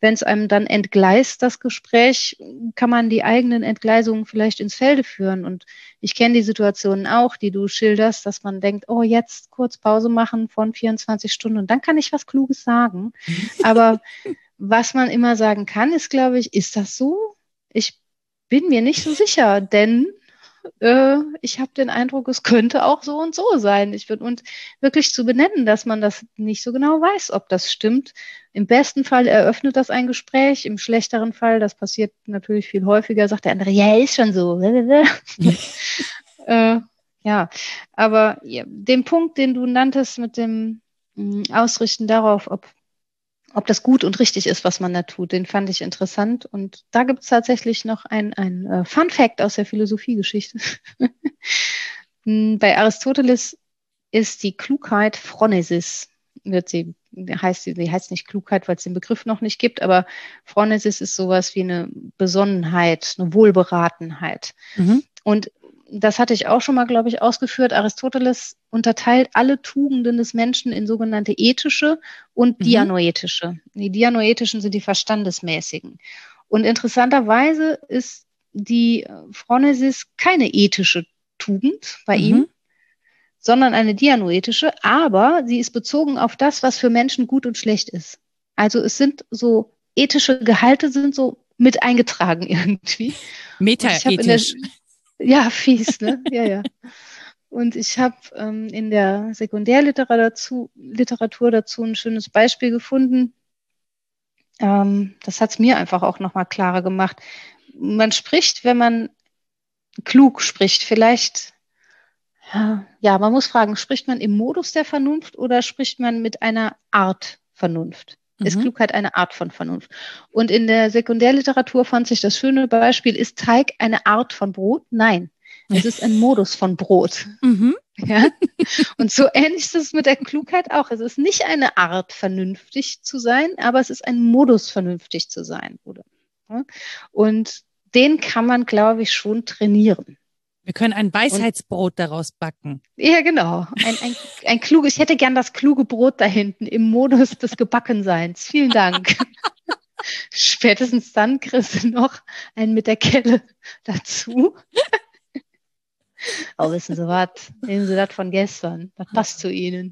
wenn es einem dann entgleist, das Gespräch, kann man die eigenen Entgleisungen vielleicht ins Felde führen. Und ich kenne die Situationen auch, die du schilderst, dass man denkt, oh, jetzt kurz Pause machen von 24 Stunden und dann kann ich was Kluges sagen. Aber was man immer sagen kann, ist, glaube ich, ist das so? Ich bin mir nicht so sicher, denn äh, ich habe den Eindruck, es könnte auch so und so sein. Ich würde und wirklich zu benennen, dass man das nicht so genau weiß, ob das stimmt. Im besten Fall eröffnet das ein Gespräch, im schlechteren Fall, das passiert natürlich viel häufiger, sagt der andere, ja, ist schon so. äh, ja, aber ja, den Punkt, den du nanntest mit dem mm, Ausrichten darauf, ob ob das gut und richtig ist, was man da tut. Den fand ich interessant. Und da gibt es tatsächlich noch ein, ein uh, Fun Fact aus der Philosophiegeschichte. Hm, bei Aristoteles ist die Klugheit Phronesis, wird sie, heißt sie heißt nicht Klugheit, weil es den Begriff noch nicht gibt, aber Phronesis ist sowas wie eine Besonnenheit, eine Wohlberatenheit. Mhm. Und das hatte ich auch schon mal, glaube ich, ausgeführt. Aristoteles unterteilt alle Tugenden des Menschen in sogenannte ethische und mhm. dianoetische. Die dianoetischen sind die verstandesmäßigen. Und interessanterweise ist die Phronesis keine ethische Tugend bei mhm. ihm, sondern eine dianoetische, aber sie ist bezogen auf das, was für Menschen gut und schlecht ist. Also es sind so ethische Gehalte sind so mit eingetragen irgendwie. Metaethisch. Ja, fies, ne? Ja, ja. Und ich habe ähm, in der Sekundärliteratur dazu, Literatur dazu ein schönes Beispiel gefunden. Ähm, das hat es mir einfach auch nochmal klarer gemacht. Man spricht, wenn man klug spricht, vielleicht, ja, ja, man muss fragen, spricht man im Modus der Vernunft oder spricht man mit einer Art Vernunft? Mhm. Ist Klugheit eine Art von Vernunft? Und in der Sekundärliteratur fand sich das schöne Beispiel, ist Teig eine Art von Brot? Nein. Es ist ein Modus von Brot. Mhm. Ja? Und so ähnlich ist es mit der Klugheit auch. Es ist nicht eine Art, vernünftig zu sein, aber es ist ein Modus, vernünftig zu sein. Oder? Und den kann man, glaube ich, schon trainieren. Wir können ein Weisheitsbrot Und, daraus backen. Ja, genau. Ein, ein, ein kluges, ich hätte gern das kluge Brot da hinten im Modus des Gebackenseins. Vielen Dank. Spätestens dann kriegst du noch einen mit der Kelle dazu. Oh, wissen Sie was? Nehmen Sie das von gestern. Das passt zu Ihnen.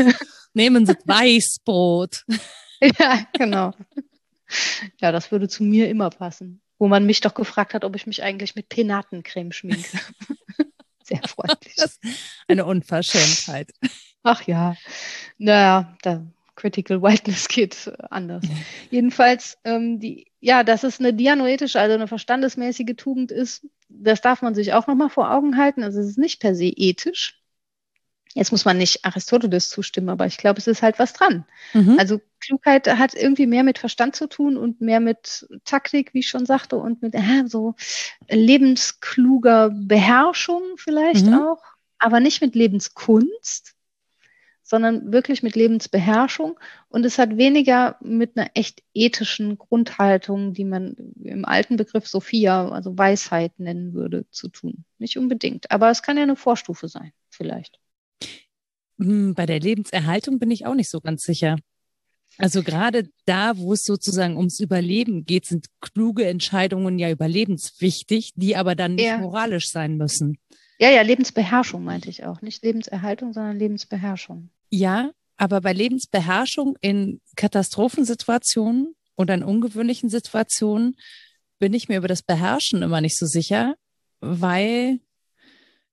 Nehmen Sie Weißbrot. ja, genau. Ja, das würde zu mir immer passen. Wo man mich doch gefragt hat, ob ich mich eigentlich mit Penatencreme schminke. Sehr freundlich. eine Unverschämtheit. Ach ja. Naja, da Critical Whiteness geht anders. Jedenfalls, ähm, die, ja, dass es eine dianoetische, also eine verstandesmäßige Tugend ist, das darf man sich auch nochmal vor Augen halten. Also es ist nicht per se ethisch. Jetzt muss man nicht Aristoteles zustimmen, aber ich glaube, es ist halt was dran. Mhm. Also Klugheit hat irgendwie mehr mit Verstand zu tun und mehr mit Taktik, wie ich schon sagte, und mit äh, so lebenskluger Beherrschung vielleicht mhm. auch, aber nicht mit Lebenskunst sondern wirklich mit Lebensbeherrschung. Und es hat weniger mit einer echt ethischen Grundhaltung, die man im alten Begriff Sophia, also Weisheit nennen würde, zu tun. Nicht unbedingt. Aber es kann ja eine Vorstufe sein, vielleicht. Hm, bei der Lebenserhaltung bin ich auch nicht so ganz sicher. Also gerade da, wo es sozusagen ums Überleben geht, sind kluge Entscheidungen ja überlebenswichtig, die aber dann nicht ja. moralisch sein müssen. Ja, ja, Lebensbeherrschung meinte ich auch. Nicht Lebenserhaltung, sondern Lebensbeherrschung. Ja, aber bei Lebensbeherrschung in Katastrophensituationen oder in ungewöhnlichen Situationen bin ich mir über das Beherrschen immer nicht so sicher, weil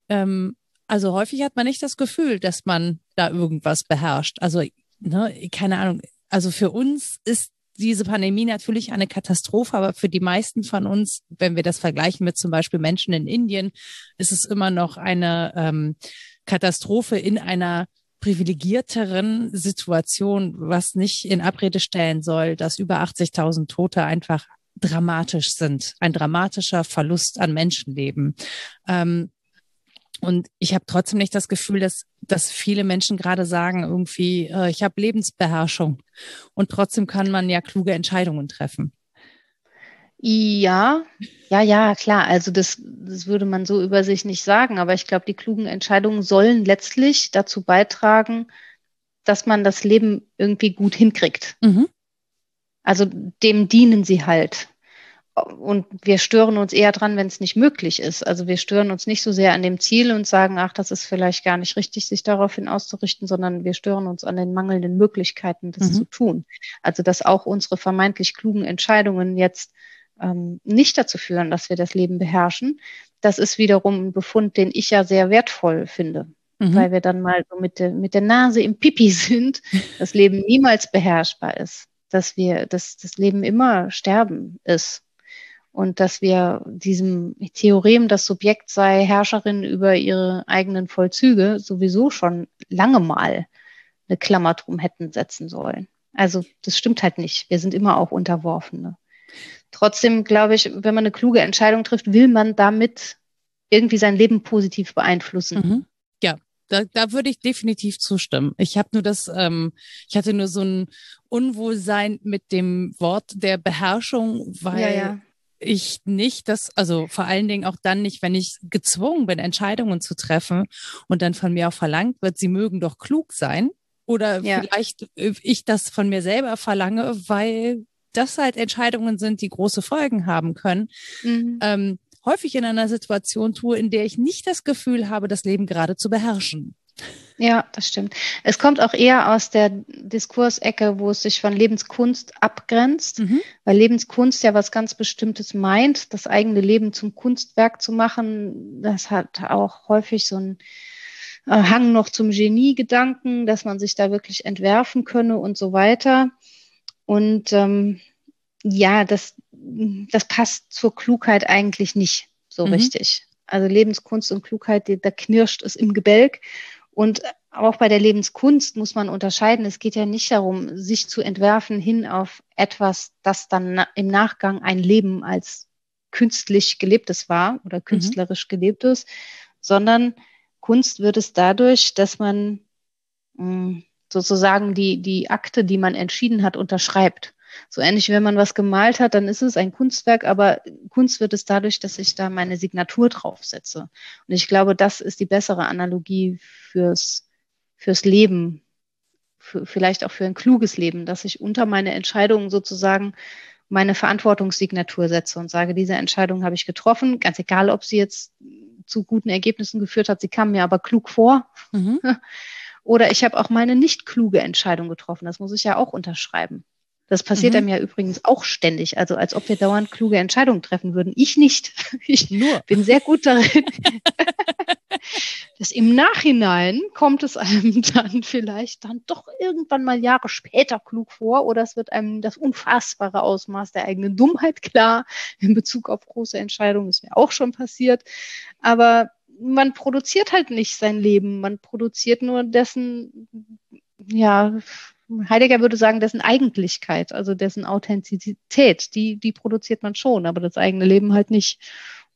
ähm, also häufig hat man nicht das Gefühl, dass man da irgendwas beherrscht. Also, ne, keine Ahnung. Also für uns ist diese Pandemie natürlich eine Katastrophe, aber für die meisten von uns, wenn wir das vergleichen mit zum Beispiel Menschen in Indien, ist es immer noch eine ähm, Katastrophe in einer privilegierteren Situation, was nicht in Abrede stellen soll, dass über 80.000 Tote einfach dramatisch sind, ein dramatischer Verlust an Menschenleben. Ähm, und ich habe trotzdem nicht das Gefühl, dass, dass viele Menschen gerade sagen, irgendwie, äh, ich habe Lebensbeherrschung. Und trotzdem kann man ja kluge Entscheidungen treffen. Ja, ja, ja, klar. Also das, das würde man so über sich nicht sagen, aber ich glaube, die klugen Entscheidungen sollen letztlich dazu beitragen, dass man das Leben irgendwie gut hinkriegt. Mhm. Also dem dienen sie halt. Und wir stören uns eher dran, wenn es nicht möglich ist. Also wir stören uns nicht so sehr an dem Ziel und sagen, ach, das ist vielleicht gar nicht richtig, sich daraufhin auszurichten, sondern wir stören uns an den mangelnden Möglichkeiten, das mhm. zu tun. Also dass auch unsere vermeintlich klugen Entscheidungen jetzt ähm, nicht dazu führen, dass wir das Leben beherrschen. Das ist wiederum ein Befund, den ich ja sehr wertvoll finde, mhm. weil wir dann mal so mit, der, mit der Nase im Pipi sind, das Leben niemals beherrschbar ist, dass wir, dass das Leben immer Sterben ist und dass wir diesem Theorem, das Subjekt sei Herrscherin über ihre eigenen Vollzüge, sowieso schon lange mal eine Klammer drum hätten setzen sollen. Also das stimmt halt nicht. Wir sind immer auch Unterworfene. Trotzdem glaube ich, wenn man eine kluge Entscheidung trifft, will man damit irgendwie sein Leben positiv beeinflussen. Mhm. Ja, da, da würde ich definitiv zustimmen. Ich habe nur das, ähm, ich hatte nur so ein Unwohlsein mit dem Wort der Beherrschung, weil ja, ja. Ich nicht das, also vor allen Dingen auch dann nicht, wenn ich gezwungen bin, Entscheidungen zu treffen und dann von mir auch verlangt wird, sie mögen doch klug sein. Oder ja. vielleicht ich das von mir selber verlange, weil das halt Entscheidungen sind, die große Folgen haben können, mhm. ähm, häufig in einer Situation tue, in der ich nicht das Gefühl habe, das Leben gerade zu beherrschen. Ja, das stimmt. Es kommt auch eher aus der Diskursecke, wo es sich von Lebenskunst abgrenzt, mhm. weil Lebenskunst ja was ganz Bestimmtes meint, das eigene Leben zum Kunstwerk zu machen. Das hat auch häufig so ein äh, Hang noch zum Genie-Gedanken, dass man sich da wirklich entwerfen könne und so weiter. Und ähm, ja, das, das passt zur Klugheit eigentlich nicht so mhm. richtig. Also Lebenskunst und Klugheit, da knirscht es im Gebälk. Und auch bei der Lebenskunst muss man unterscheiden. Es geht ja nicht darum, sich zu entwerfen hin auf etwas, das dann im Nachgang ein Leben als künstlich gelebtes war oder mhm. künstlerisch mhm. gelebtes, sondern Kunst wird es dadurch, dass man mh, hm, sozusagen die, die Akte, die man entschieden hat, unterschreibt. So ähnlich, wenn man was gemalt hat, dann ist es ein Kunstwerk, aber Kunst wird es dadurch, dass ich da meine Signatur draufsetze. Und ich glaube, das ist die bessere Analogie fürs, fürs Leben, für, vielleicht auch für ein kluges Leben, dass ich unter meine Entscheidungen sozusagen meine Verantwortungssignatur setze und sage, diese Entscheidung habe ich getroffen, ganz egal, ob sie jetzt zu guten Ergebnissen geführt hat, sie kam mir aber klug vor. Mhm. Oder ich habe auch meine nicht kluge Entscheidung getroffen. Das muss ich ja auch unterschreiben. Das passiert mhm. einem ja übrigens auch ständig. Also als ob wir dauernd kluge Entscheidungen treffen würden. Ich nicht. Ich Nur. bin sehr gut darin. dass im Nachhinein kommt es einem dann vielleicht dann doch irgendwann mal Jahre später klug vor oder es wird einem das unfassbare Ausmaß der eigenen Dummheit klar in Bezug auf große Entscheidungen. Ist mir auch schon passiert. Aber man produziert halt nicht sein Leben. Man produziert nur dessen, ja, Heidegger würde sagen, dessen Eigentlichkeit, also dessen Authentizität, die, die produziert man schon, aber das eigene Leben halt nicht.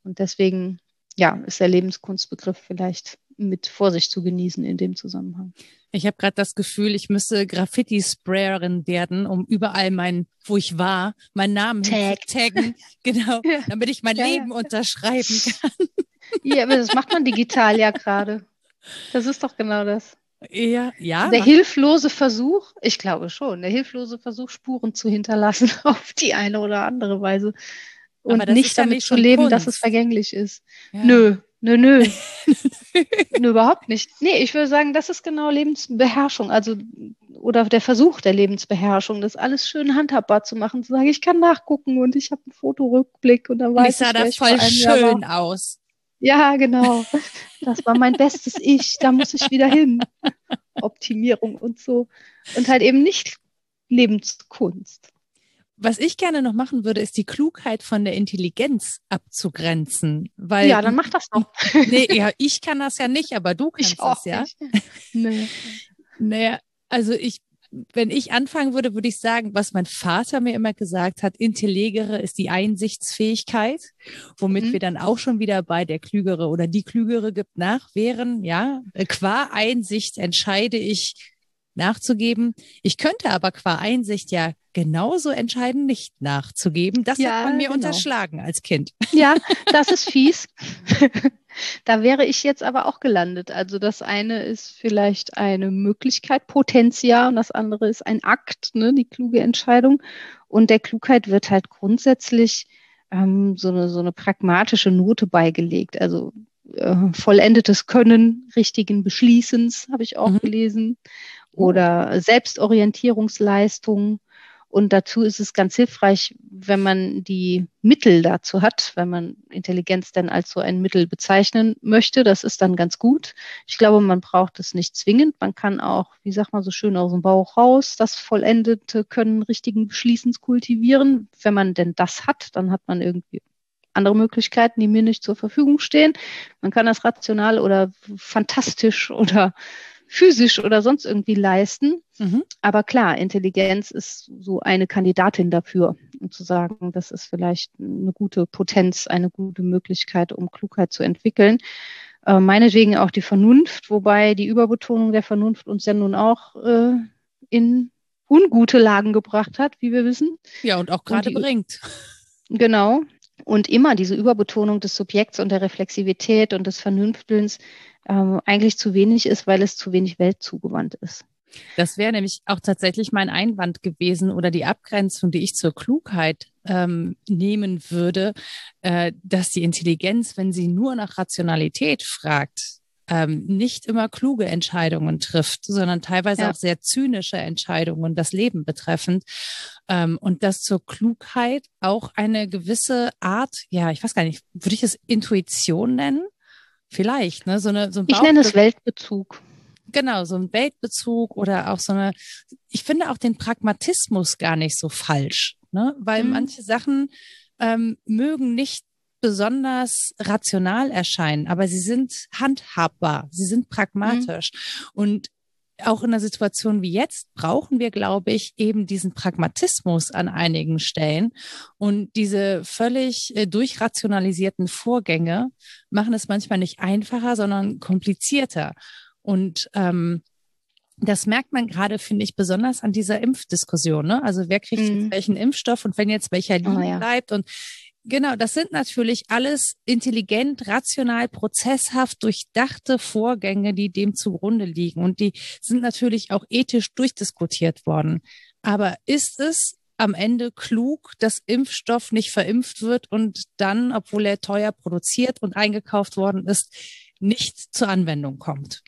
Und deswegen, ja, ist der Lebenskunstbegriff vielleicht mit Vorsicht zu genießen in dem Zusammenhang. Ich habe gerade das Gefühl, ich müsste Graffiti-Sprayerin werden, um überall mein, wo ich war, meinen Namen Tag. zu taggen, genau, ja. damit ich mein ja, Leben ja. unterschreiben kann. Ja, aber das macht man digital ja gerade. Das ist doch genau das. Ja, ja. Der hilflose Versuch, ich glaube schon, der hilflose Versuch, Spuren zu hinterlassen auf die eine oder andere Weise. Und nicht damit nicht zu leben, Kunst. dass es vergänglich ist. Ja. Nö, nö, nö. nö, überhaupt nicht. Nee, ich würde sagen, das ist genau Lebensbeherrschung, also oder der Versuch der Lebensbeherrschung, das alles schön handhabbar zu machen, zu sagen, ich kann nachgucken und ich habe einen Fotorückblick und dann weiß ich, sah da voll schön aus. Ja, genau. Das war mein bestes Ich. Da muss ich wieder hin. Optimierung und so. Und halt eben nicht Lebenskunst. Was ich gerne noch machen würde, ist die Klugheit von der Intelligenz abzugrenzen. Weil, ja, dann mach das noch. Nee, ja, ich kann das ja nicht, aber du kannst ich das ja. Nicht. Nee. Naja, also ich wenn ich anfangen würde, würde ich sagen, was mein Vater mir immer gesagt hat, Intellegere ist die Einsichtsfähigkeit, womit mhm. wir dann auch schon wieder bei der Klügere oder die Klügere gibt nach wären, ja, qua Einsicht entscheide ich nachzugeben. Ich könnte aber qua Einsicht ja genauso entscheiden, nicht nachzugeben. Das ja, hat man mir genau. unterschlagen als Kind. Ja, das ist fies. Da wäre ich jetzt aber auch gelandet. Also das eine ist vielleicht eine Möglichkeit, Potenzial, und das andere ist ein Akt, ne, die kluge Entscheidung. Und der Klugheit wird halt grundsätzlich ähm, so, eine, so eine pragmatische Note beigelegt. Also äh, vollendetes Können richtigen Beschließens, habe ich auch mhm. gelesen. Oder Selbstorientierungsleistung und dazu ist es ganz hilfreich, wenn man die Mittel dazu hat, wenn man Intelligenz denn als so ein Mittel bezeichnen möchte. Das ist dann ganz gut. Ich glaube, man braucht es nicht zwingend. Man kann auch, wie sagt man so schön, aus dem Bauch raus das vollendete Können richtigen Beschließens kultivieren. Wenn man denn das hat, dann hat man irgendwie andere Möglichkeiten, die mir nicht zur Verfügung stehen. Man kann das rational oder fantastisch oder physisch oder sonst irgendwie leisten. Mhm. Aber klar, Intelligenz ist so eine Kandidatin dafür, um zu sagen, das ist vielleicht eine gute Potenz, eine gute Möglichkeit, um Klugheit zu entwickeln. Äh, meinetwegen auch die Vernunft, wobei die Überbetonung der Vernunft uns ja nun auch äh, in ungute Lagen gebracht hat, wie wir wissen. Ja, und auch gerade bringt. Genau. Und immer diese Überbetonung des Subjekts und der Reflexivität und des Vernünftelns ähm, eigentlich zu wenig ist, weil es zu wenig weltzugewandt ist. Das wäre nämlich auch tatsächlich mein Einwand gewesen oder die Abgrenzung, die ich zur Klugheit ähm, nehmen würde, äh, dass die Intelligenz, wenn sie nur nach Rationalität fragt, ähm, nicht immer kluge Entscheidungen trifft, sondern teilweise ja. auch sehr zynische Entscheidungen das Leben betreffend. Ähm, und dass zur Klugheit auch eine gewisse Art, ja, ich weiß gar nicht, würde ich es Intuition nennen? Vielleicht, ne? So eine, so ein ich nenne es Weltbezug. Genau, so ein Weltbezug oder auch so eine, ich finde auch den Pragmatismus gar nicht so falsch, ne? Weil mhm. manche Sachen ähm, mögen nicht besonders rational erscheinen, aber sie sind handhabbar, sie sind pragmatisch. Mhm. Und auch in einer Situation wie jetzt brauchen wir, glaube ich, eben diesen Pragmatismus an einigen Stellen. Und diese völlig äh, durchrationalisierten Vorgänge machen es manchmal nicht einfacher, sondern komplizierter. Und ähm, das merkt man gerade, finde ich, besonders an dieser Impfdiskussion. Ne? Also wer kriegt mhm. jetzt welchen Impfstoff und wenn jetzt welcher liegen oh, ja. bleibt und Genau, das sind natürlich alles intelligent, rational, prozesshaft durchdachte Vorgänge, die dem zugrunde liegen. Und die sind natürlich auch ethisch durchdiskutiert worden. Aber ist es am Ende klug, dass Impfstoff nicht verimpft wird und dann, obwohl er teuer produziert und eingekauft worden ist, nicht zur Anwendung kommt?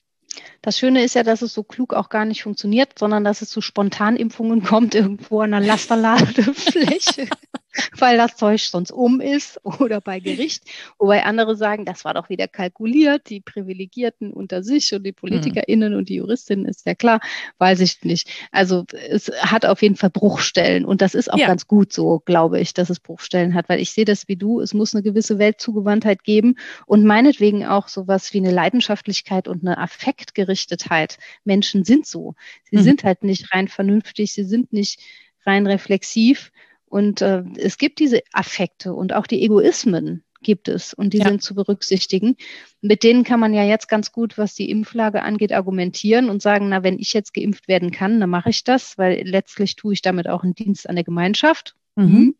Das Schöne ist ja, dass es so klug auch gar nicht funktioniert, sondern dass es zu Spontanimpfungen kommt irgendwo an einer Lasterladefläche. weil das Zeug sonst um ist oder bei Gericht. Wobei andere sagen, das war doch wieder kalkuliert, die Privilegierten unter sich und die PolitikerInnen mhm. und die Juristinnen ist ja klar, weiß ich nicht. Also es hat auf jeden Fall Bruchstellen und das ist auch ja. ganz gut so, glaube ich, dass es Bruchstellen hat, weil ich sehe das wie du, es muss eine gewisse Weltzugewandtheit geben und meinetwegen auch sowas wie eine Leidenschaftlichkeit und eine Affektgerichtetheit. Menschen sind so. Sie mhm. sind halt nicht rein vernünftig, sie sind nicht rein reflexiv und äh, es gibt diese Affekte und auch die Egoismen gibt es und die ja. sind zu berücksichtigen. Mit denen kann man ja jetzt ganz gut, was die Impflage angeht, argumentieren und sagen, na, wenn ich jetzt geimpft werden kann, dann mache ich das, weil letztlich tue ich damit auch einen Dienst an der Gemeinschaft. Mhm. mhm.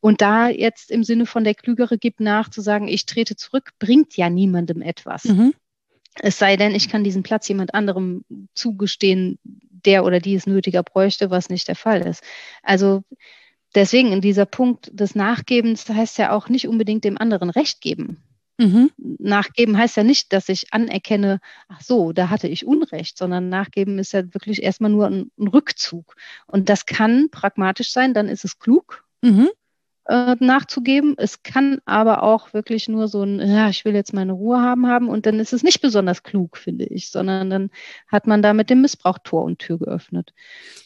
Und da jetzt im Sinne von der Klügere gibt nach, zu sagen, ich trete zurück, bringt ja niemandem etwas. Mhm. Es sei denn, ich kann diesen Platz jemand anderem zugestehen, der oder die es nötiger bräuchte, was nicht der Fall ist. Also deswegen in dieser Punkt des Nachgebens heißt ja auch nicht unbedingt dem anderen Recht geben. Mhm. Nachgeben heißt ja nicht, dass ich anerkenne, ach so, da hatte ich Unrecht, sondern nachgeben ist ja wirklich erstmal nur ein, ein Rückzug. Und das kann pragmatisch sein, dann ist es klug. Mhm. Äh, nachzugeben. Es kann aber auch wirklich nur so ein, ja, ich will jetzt meine Ruhe haben haben und dann ist es nicht besonders klug, finde ich, sondern dann hat man da mit dem Missbrauch Tor und Tür geöffnet.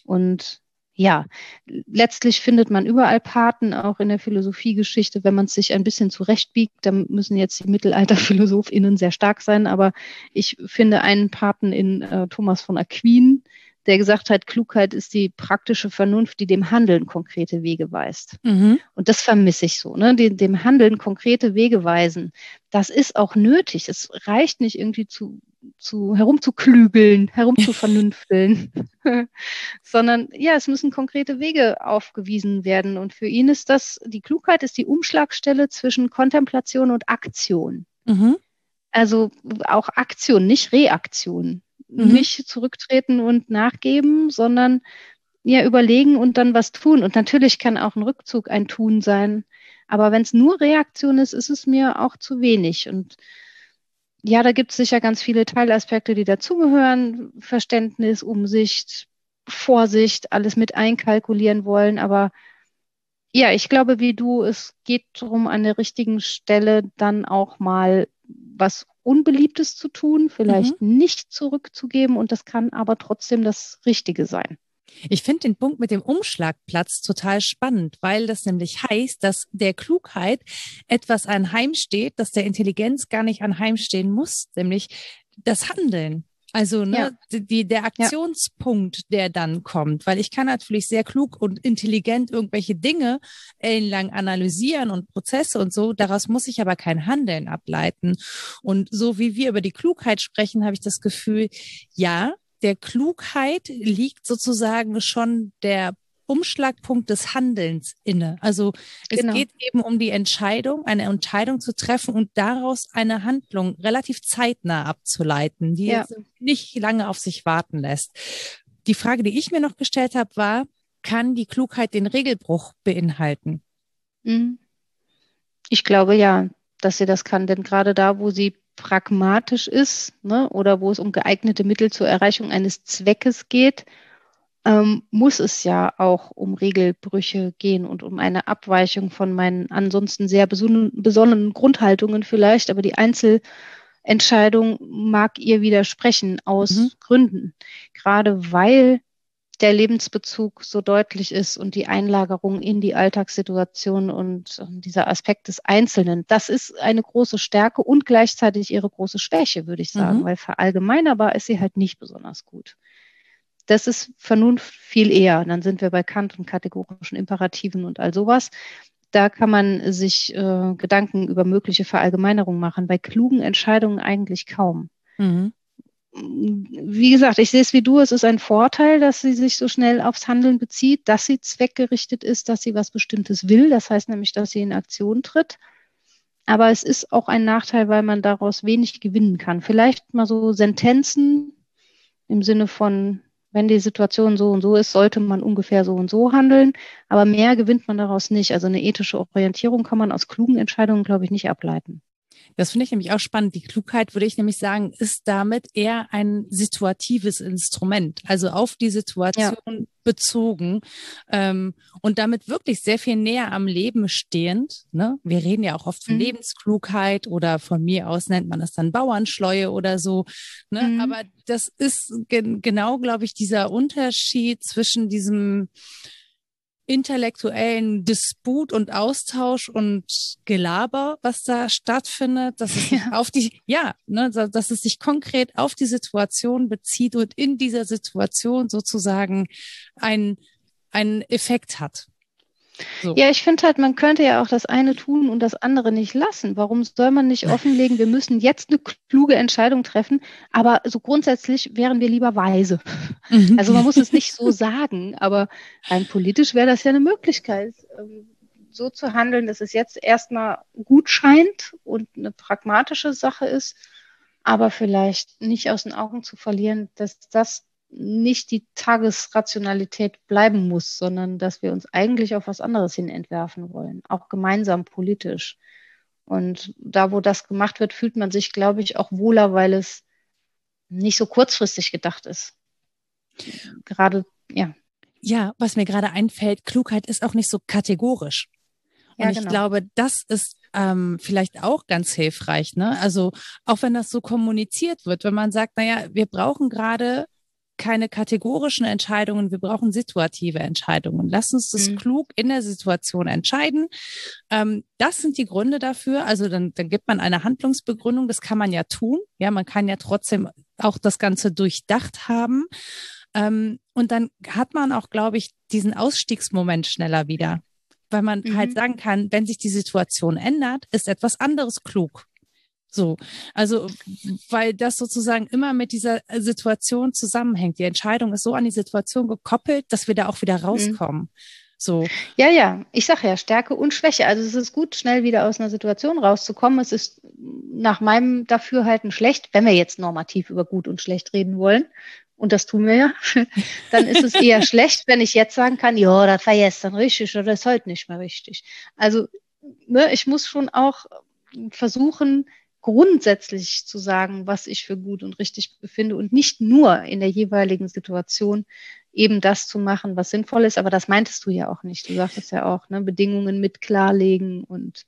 Und ja, letztlich findet man überall Paten, auch in der Philosophiegeschichte. Wenn man es sich ein bisschen zurechtbiegt, dann müssen jetzt die Mittelalterphilosophinnen sehr stark sein. Aber ich finde einen Paten in äh, Thomas von Aquin, der gesagt hat, Klugheit ist die praktische Vernunft, die dem Handeln konkrete Wege weist. Mhm. Und das vermisse ich so, ne? Dem Handeln konkrete Wege weisen. Das ist auch nötig. Es reicht nicht irgendwie zu zu herumzuklügeln, herumzuvernünfteln, sondern ja, es müssen konkrete Wege aufgewiesen werden. Und für ihn ist das, die Klugheit ist die Umschlagstelle zwischen Kontemplation und Aktion. Mhm. Also auch Aktion, nicht Reaktion. Mhm. Nicht zurücktreten und nachgeben, sondern ja, überlegen und dann was tun. Und natürlich kann auch ein Rückzug ein Tun sein. Aber wenn es nur Reaktion ist, ist es mir auch zu wenig. Und ja, da gibt es sicher ganz viele Teilaspekte, die dazugehören. Verständnis, Umsicht, Vorsicht, alles mit einkalkulieren wollen. Aber ja, ich glaube, wie du, es geht darum, an der richtigen Stelle dann auch mal was Unbeliebtes zu tun, vielleicht mhm. nicht zurückzugeben. Und das kann aber trotzdem das Richtige sein. Ich finde den Punkt mit dem Umschlagplatz total spannend, weil das nämlich heißt, dass der Klugheit etwas anheimsteht, das der Intelligenz gar nicht anheimstehen muss, nämlich das Handeln. Also ne, ja. die, der Aktionspunkt, ja. der dann kommt, weil ich kann natürlich sehr klug und intelligent irgendwelche Dinge ellenlang analysieren und Prozesse und so, daraus muss ich aber kein Handeln ableiten. Und so wie wir über die Klugheit sprechen, habe ich das Gefühl, ja, der Klugheit liegt sozusagen schon der Umschlagpunkt des Handelns inne. Also es genau. geht eben um die Entscheidung, eine Entscheidung zu treffen und daraus eine Handlung relativ zeitnah abzuleiten, die ja. nicht lange auf sich warten lässt. Die Frage, die ich mir noch gestellt habe, war, kann die Klugheit den Regelbruch beinhalten? Mhm. Ich glaube ja, dass sie das kann, denn gerade da, wo sie pragmatisch ist ne, oder wo es um geeignete Mittel zur Erreichung eines Zweckes geht, ähm, muss es ja auch um Regelbrüche gehen und um eine Abweichung von meinen ansonsten sehr besonnenen Grundhaltungen vielleicht, aber die Einzel Entscheidung mag ihr widersprechen aus mhm. Gründen. Gerade weil der Lebensbezug so deutlich ist und die Einlagerung in die Alltagssituation und dieser Aspekt des Einzelnen. Das ist eine große Stärke und gleichzeitig ihre große Schwäche, würde ich sagen, mhm. weil verallgemeinerbar ist sie halt nicht besonders gut. Das ist Vernunft viel eher. Dann sind wir bei Kant und kategorischen Imperativen und all sowas. Da kann man sich äh, Gedanken über mögliche Verallgemeinerungen machen. Bei klugen Entscheidungen eigentlich kaum. Mhm wie gesagt, ich sehe es wie du, es ist ein Vorteil, dass sie sich so schnell aufs Handeln bezieht, dass sie zweckgerichtet ist, dass sie was Bestimmtes will. Das heißt nämlich, dass sie in Aktion tritt. Aber es ist auch ein Nachteil, weil man daraus wenig gewinnen kann. Vielleicht mal so Sentenzen im Sinne von, wenn die Situation so und so ist, sollte man ungefähr so und so handeln. Aber mehr gewinnt man daraus nicht. Also eine ethische Orientierung kann man aus klugen Entscheidungen, glaube ich, nicht ableiten. Das finde ich nämlich auch spannend. Die Klugheit, würde ich nämlich sagen, ist damit eher ein situatives Instrument, also auf die Situation ja. bezogen ähm, und damit wirklich sehr viel näher am Leben stehend. Ne? Wir reden ja auch oft von mhm. Lebensklugheit oder von mir aus nennt man das dann Bauernschleue oder so. Ne? Mhm. Aber das ist ge genau, glaube ich, dieser Unterschied zwischen diesem intellektuellen Disput und Austausch und Gelaber, was da stattfindet, dass es ja. auf die, ja, ne, dass es sich konkret auf die Situation bezieht und in dieser Situation sozusagen ein, einen Effekt hat. So. Ja, ich finde halt, man könnte ja auch das eine tun und das andere nicht lassen. Warum soll man nicht offenlegen, wir müssen jetzt eine kluge Entscheidung treffen, aber so grundsätzlich wären wir lieber weise. Mhm. Also man muss es nicht so sagen, aber rein politisch wäre das ja eine Möglichkeit, ähm, so zu handeln, dass es jetzt erstmal gut scheint und eine pragmatische Sache ist, aber vielleicht nicht aus den Augen zu verlieren, dass das nicht die Tagesrationalität bleiben muss, sondern dass wir uns eigentlich auf was anderes hin entwerfen wollen, auch gemeinsam politisch. Und da, wo das gemacht wird, fühlt man sich, glaube ich, auch wohler, weil es nicht so kurzfristig gedacht ist. Gerade, ja. Ja, was mir gerade einfällt, Klugheit ist auch nicht so kategorisch. Und ja, genau. ich glaube, das ist ähm, vielleicht auch ganz hilfreich. Ne? Also auch wenn das so kommuniziert wird, wenn man sagt, naja, wir brauchen gerade keine kategorischen Entscheidungen, wir brauchen situative Entscheidungen. Lass uns das mhm. klug in der Situation entscheiden. Ähm, das sind die Gründe dafür. Also dann, dann gibt man eine Handlungsbegründung, das kann man ja tun. Ja, man kann ja trotzdem auch das Ganze durchdacht haben. Ähm, und dann hat man auch, glaube ich, diesen Ausstiegsmoment schneller wieder. Weil man halt mhm. halt sagen kann, wenn sich die Situation ändert, ist etwas anderes klug. So, also weil das sozusagen immer mit dieser Situation zusammenhängt. Die Entscheidung ist so an die Situation gekoppelt, dass wir da auch wieder mhm. rauskommen. Mhm. So. Ja, ja, ich sage ja, Stärke und Schwäche. Also es ist gut, schnell wieder aus einer Situation rauszukommen. Es ist nach meinem Dafürhalten schlecht, wenn wir jetzt normativ über gut und schlecht reden wollen. Und das tun wir ja. Dann ist es eher schlecht, wenn ich jetzt sagen kann, ja, das war gestern richtig oder das ist heute nicht mehr richtig. Also ne, ich muss schon auch versuchen, grundsätzlich zu sagen, was ich für gut und richtig befinde und nicht nur in der jeweiligen Situation eben das zu machen, was sinnvoll ist. Aber das meintest du ja auch nicht. Du sagtest ja auch, ne, Bedingungen mit klarlegen und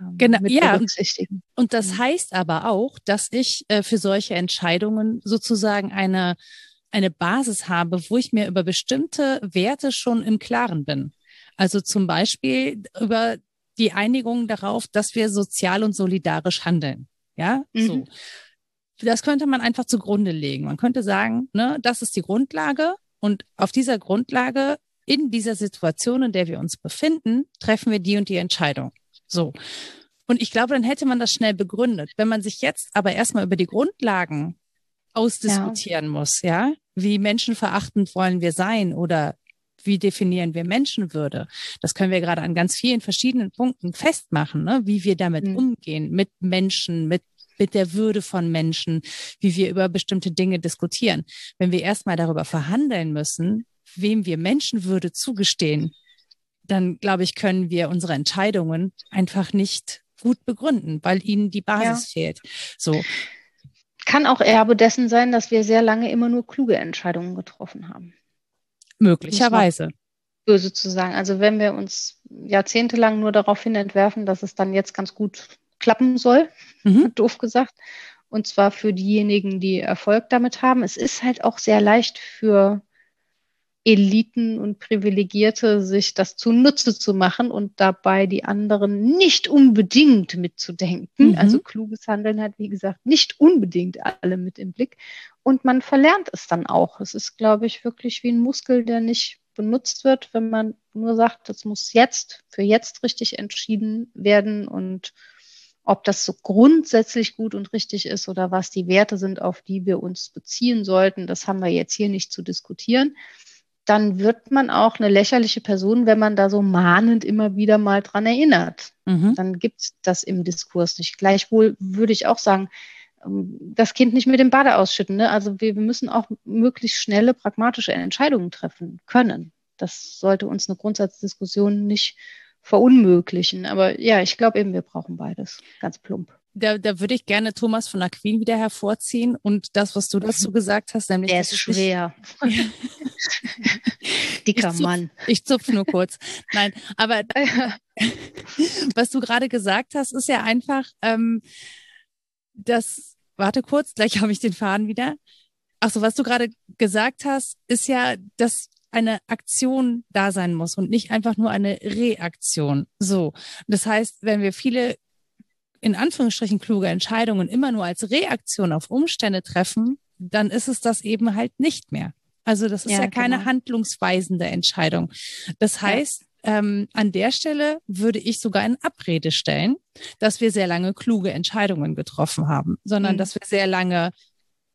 ähm, genau, mit ja. berücksichtigen. Und das heißt aber auch, dass ich äh, für solche Entscheidungen sozusagen eine eine Basis habe, wo ich mir über bestimmte Werte schon im Klaren bin. Also zum Beispiel über die Einigung darauf, dass wir sozial und solidarisch handeln. Ja, mhm. so. Das könnte man einfach zugrunde legen. Man könnte sagen, ne, das ist die Grundlage und auf dieser Grundlage in dieser Situation, in der wir uns befinden, treffen wir die und die Entscheidung. So. Und ich glaube, dann hätte man das schnell begründet. Wenn man sich jetzt aber erstmal über die Grundlagen ausdiskutieren ja. muss, ja, wie menschenverachtend wollen wir sein oder wie definieren wir Menschenwürde? Das können wir gerade an ganz vielen verschiedenen Punkten festmachen, ne? wie wir damit mhm. umgehen, mit Menschen, mit mit der Würde von Menschen, wie wir über bestimmte Dinge diskutieren. Wenn wir erstmal darüber verhandeln müssen, wem wir Menschenwürde zugestehen, dann glaube ich, können wir unsere Entscheidungen einfach nicht gut begründen, weil ihnen die Basis ja. fehlt. So. Kann auch Erbe dessen sein, dass wir sehr lange immer nur kluge Entscheidungen getroffen haben. Möglicherweise. Böse zu sagen. Also wenn wir uns jahrzehntelang nur darauf hin entwerfen, dass es dann jetzt ganz gut klappen soll, mhm. doof gesagt, Und zwar für diejenigen, die Erfolg damit haben. Es ist halt auch sehr leicht für Eliten und Privilegierte, sich das zunutze zu machen und dabei die anderen nicht unbedingt mitzudenken. Mhm. Also kluges Handeln hat, wie gesagt, nicht unbedingt alle mit im Blick. Und man verlernt es dann auch. Es ist, glaube ich, wirklich wie ein Muskel, der nicht benutzt wird, wenn man nur sagt, das muss jetzt, für jetzt richtig entschieden werden und ob das so grundsätzlich gut und richtig ist oder was die Werte sind, auf die wir uns beziehen sollten, das haben wir jetzt hier nicht zu diskutieren dann wird man auch eine lächerliche Person, wenn man da so mahnend immer wieder mal dran erinnert. Mhm. Dann gibt es das im Diskurs nicht. Gleichwohl würde ich auch sagen, ähm, das Kind nicht mit dem Bade ausschütten. Ne? Also wir, wir müssen auch möglichst schnelle, pragmatische Entscheidungen treffen können. Das sollte uns eine Grundsatzdiskussion nicht verunmöglichen. Aber ja, ich glaube eben, wir brauchen beides. Ganz plump da, da würde ich gerne Thomas von Aquin wieder hervorziehen und das, was du dazu gesagt hast, nämlich. Der ist schwer. Dicker ich Mann. Ich zupf nur kurz. Nein, aber was du gerade gesagt hast, ist ja einfach, ähm, das, warte kurz, gleich habe ich den Faden wieder. Achso, was du gerade gesagt hast, ist ja, dass eine Aktion da sein muss und nicht einfach nur eine Reaktion. So. Das heißt, wenn wir viele in Anführungsstrichen kluge Entscheidungen immer nur als Reaktion auf Umstände treffen, dann ist es das eben halt nicht mehr. Also das ist ja, ja keine genau. handlungsweisende Entscheidung. Das heißt, ja. ähm, an der Stelle würde ich sogar in Abrede stellen, dass wir sehr lange kluge Entscheidungen getroffen haben, sondern mhm. dass wir sehr lange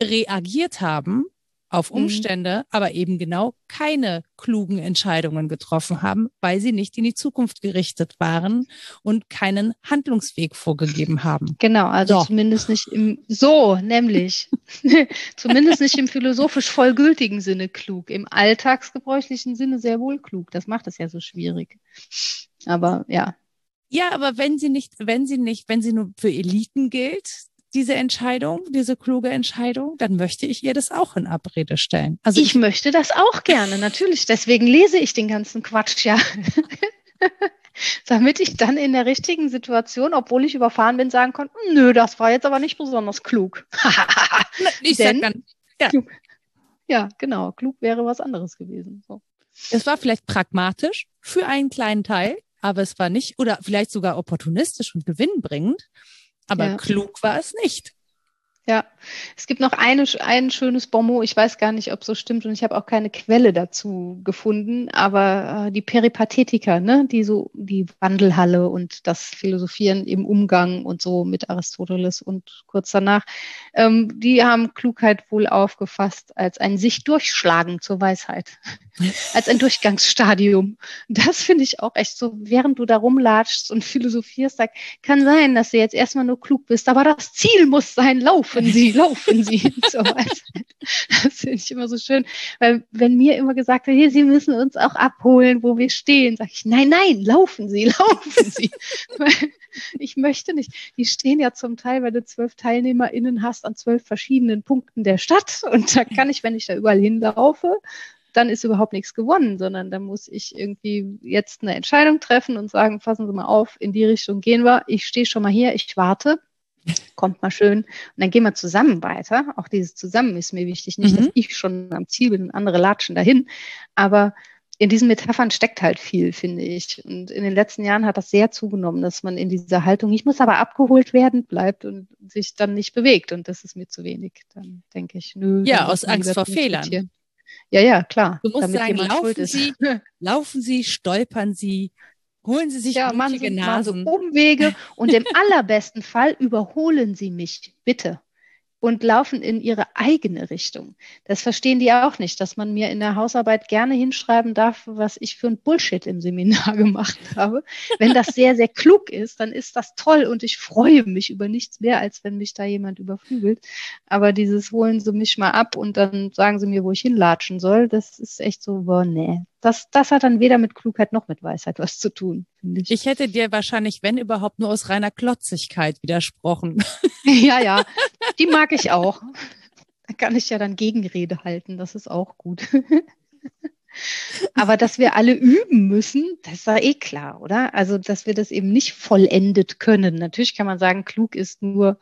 reagiert haben auf mhm. Umstände, mhm. aber eben genau keine klugen Entscheidungen getroffen haben, weil sie nicht in die Zukunft gerichtet waren und keinen Handlungsweg vorgegeben haben. Genau, also so. zumindest nicht im so, nämlich zumindest nicht im philosophisch vollgültigen Sinne klug, im alltagsgebräuchlichen Sinne sehr wohl klug. Das macht es ja so schwierig. Aber ja. Ja, aber wenn sie nicht, wenn sie nicht, wenn sie nur für Eliten gilt, diese Entscheidung, diese kluge Entscheidung, dann möchte ich ihr das auch in Abrede stellen. Also ich, ich möchte das auch gerne, natürlich. Deswegen lese ich den ganzen Quatsch ja. Damit ich dann in der richtigen Situation, obwohl ich überfahren bin, sagen konnte, nö, das war jetzt aber nicht besonders klug. ich Denn, sag dann, ja. Klug. ja, genau, klug wäre was anderes gewesen. So. Es war vielleicht pragmatisch für einen kleinen Teil, aber es war nicht, oder vielleicht sogar opportunistisch und gewinnbringend. Aber ja. klug war es nicht. Ja, es gibt noch eine, ein schönes Bonmot, ich weiß gar nicht, ob so stimmt und ich habe auch keine Quelle dazu gefunden, aber äh, die Peripathetiker, ne, die so die Wandelhalle und das Philosophieren im Umgang und so mit Aristoteles und kurz danach, ähm, die haben Klugheit wohl aufgefasst als ein sich durchschlagen zur Weisheit, als ein Durchgangsstadium. Das finde ich auch echt so, während du da rumlatschst und philosophierst, sag, kann sein, dass du jetzt erstmal nur klug bist, aber das Ziel muss sein, lauf laufen Sie, laufen Sie. so, das finde ich immer so schön, weil wenn mir immer gesagt wird, hey, Sie müssen uns auch abholen, wo wir stehen, sage ich, nein, nein, laufen Sie, laufen Sie. ich möchte nicht. Die stehen ja zum Teil, wenn du zwölf TeilnehmerInnen hast an zwölf verschiedenen Punkten der Stadt und da kann ich, wenn ich da überall hinlaufe, dann ist überhaupt nichts gewonnen, sondern da muss ich irgendwie jetzt eine Entscheidung treffen und sagen, fassen Sie mal auf, in die Richtung gehen wir. Ich stehe schon mal hier, ich warte kommt mal schön. Und dann gehen wir zusammen weiter. Auch dieses Zusammen ist mir wichtig. Nicht, mhm. dass ich schon am Ziel bin und andere latschen dahin. Aber in diesen Metaphern steckt halt viel, finde ich. Und in den letzten Jahren hat das sehr zugenommen, dass man in dieser Haltung, ich muss aber abgeholt werden, bleibt und sich dann nicht bewegt. Und das ist mir zu wenig. Dann denke ich, nö. Ja, aus Angst vor Fehlern. Ja, ja, klar. Du musst sagen, laufen Sie, laufen Sie, stolpern Sie, Holen Sie sich ja, machen Sie mal so Umwege und im allerbesten Fall überholen Sie mich, bitte und laufen in ihre eigene Richtung. Das verstehen die auch nicht, dass man mir in der Hausarbeit gerne hinschreiben darf, was ich für ein Bullshit im Seminar gemacht habe. Wenn das sehr, sehr klug ist, dann ist das toll und ich freue mich über nichts mehr, als wenn mich da jemand überflügelt. Aber dieses holen Sie mich mal ab und dann sagen Sie mir, wo ich hinlatschen soll, das ist echt so, boah, nee. Das, das hat dann weder mit Klugheit noch mit Weisheit was zu tun, finde ich. Ich hätte dir wahrscheinlich, wenn überhaupt, nur aus reiner Klotzigkeit widersprochen. Ja, ja, die mag ich auch. Da kann ich ja dann Gegenrede halten, das ist auch gut. Aber dass wir alle üben müssen, das war eh klar, oder? Also, dass wir das eben nicht vollendet können. Natürlich kann man sagen, klug ist nur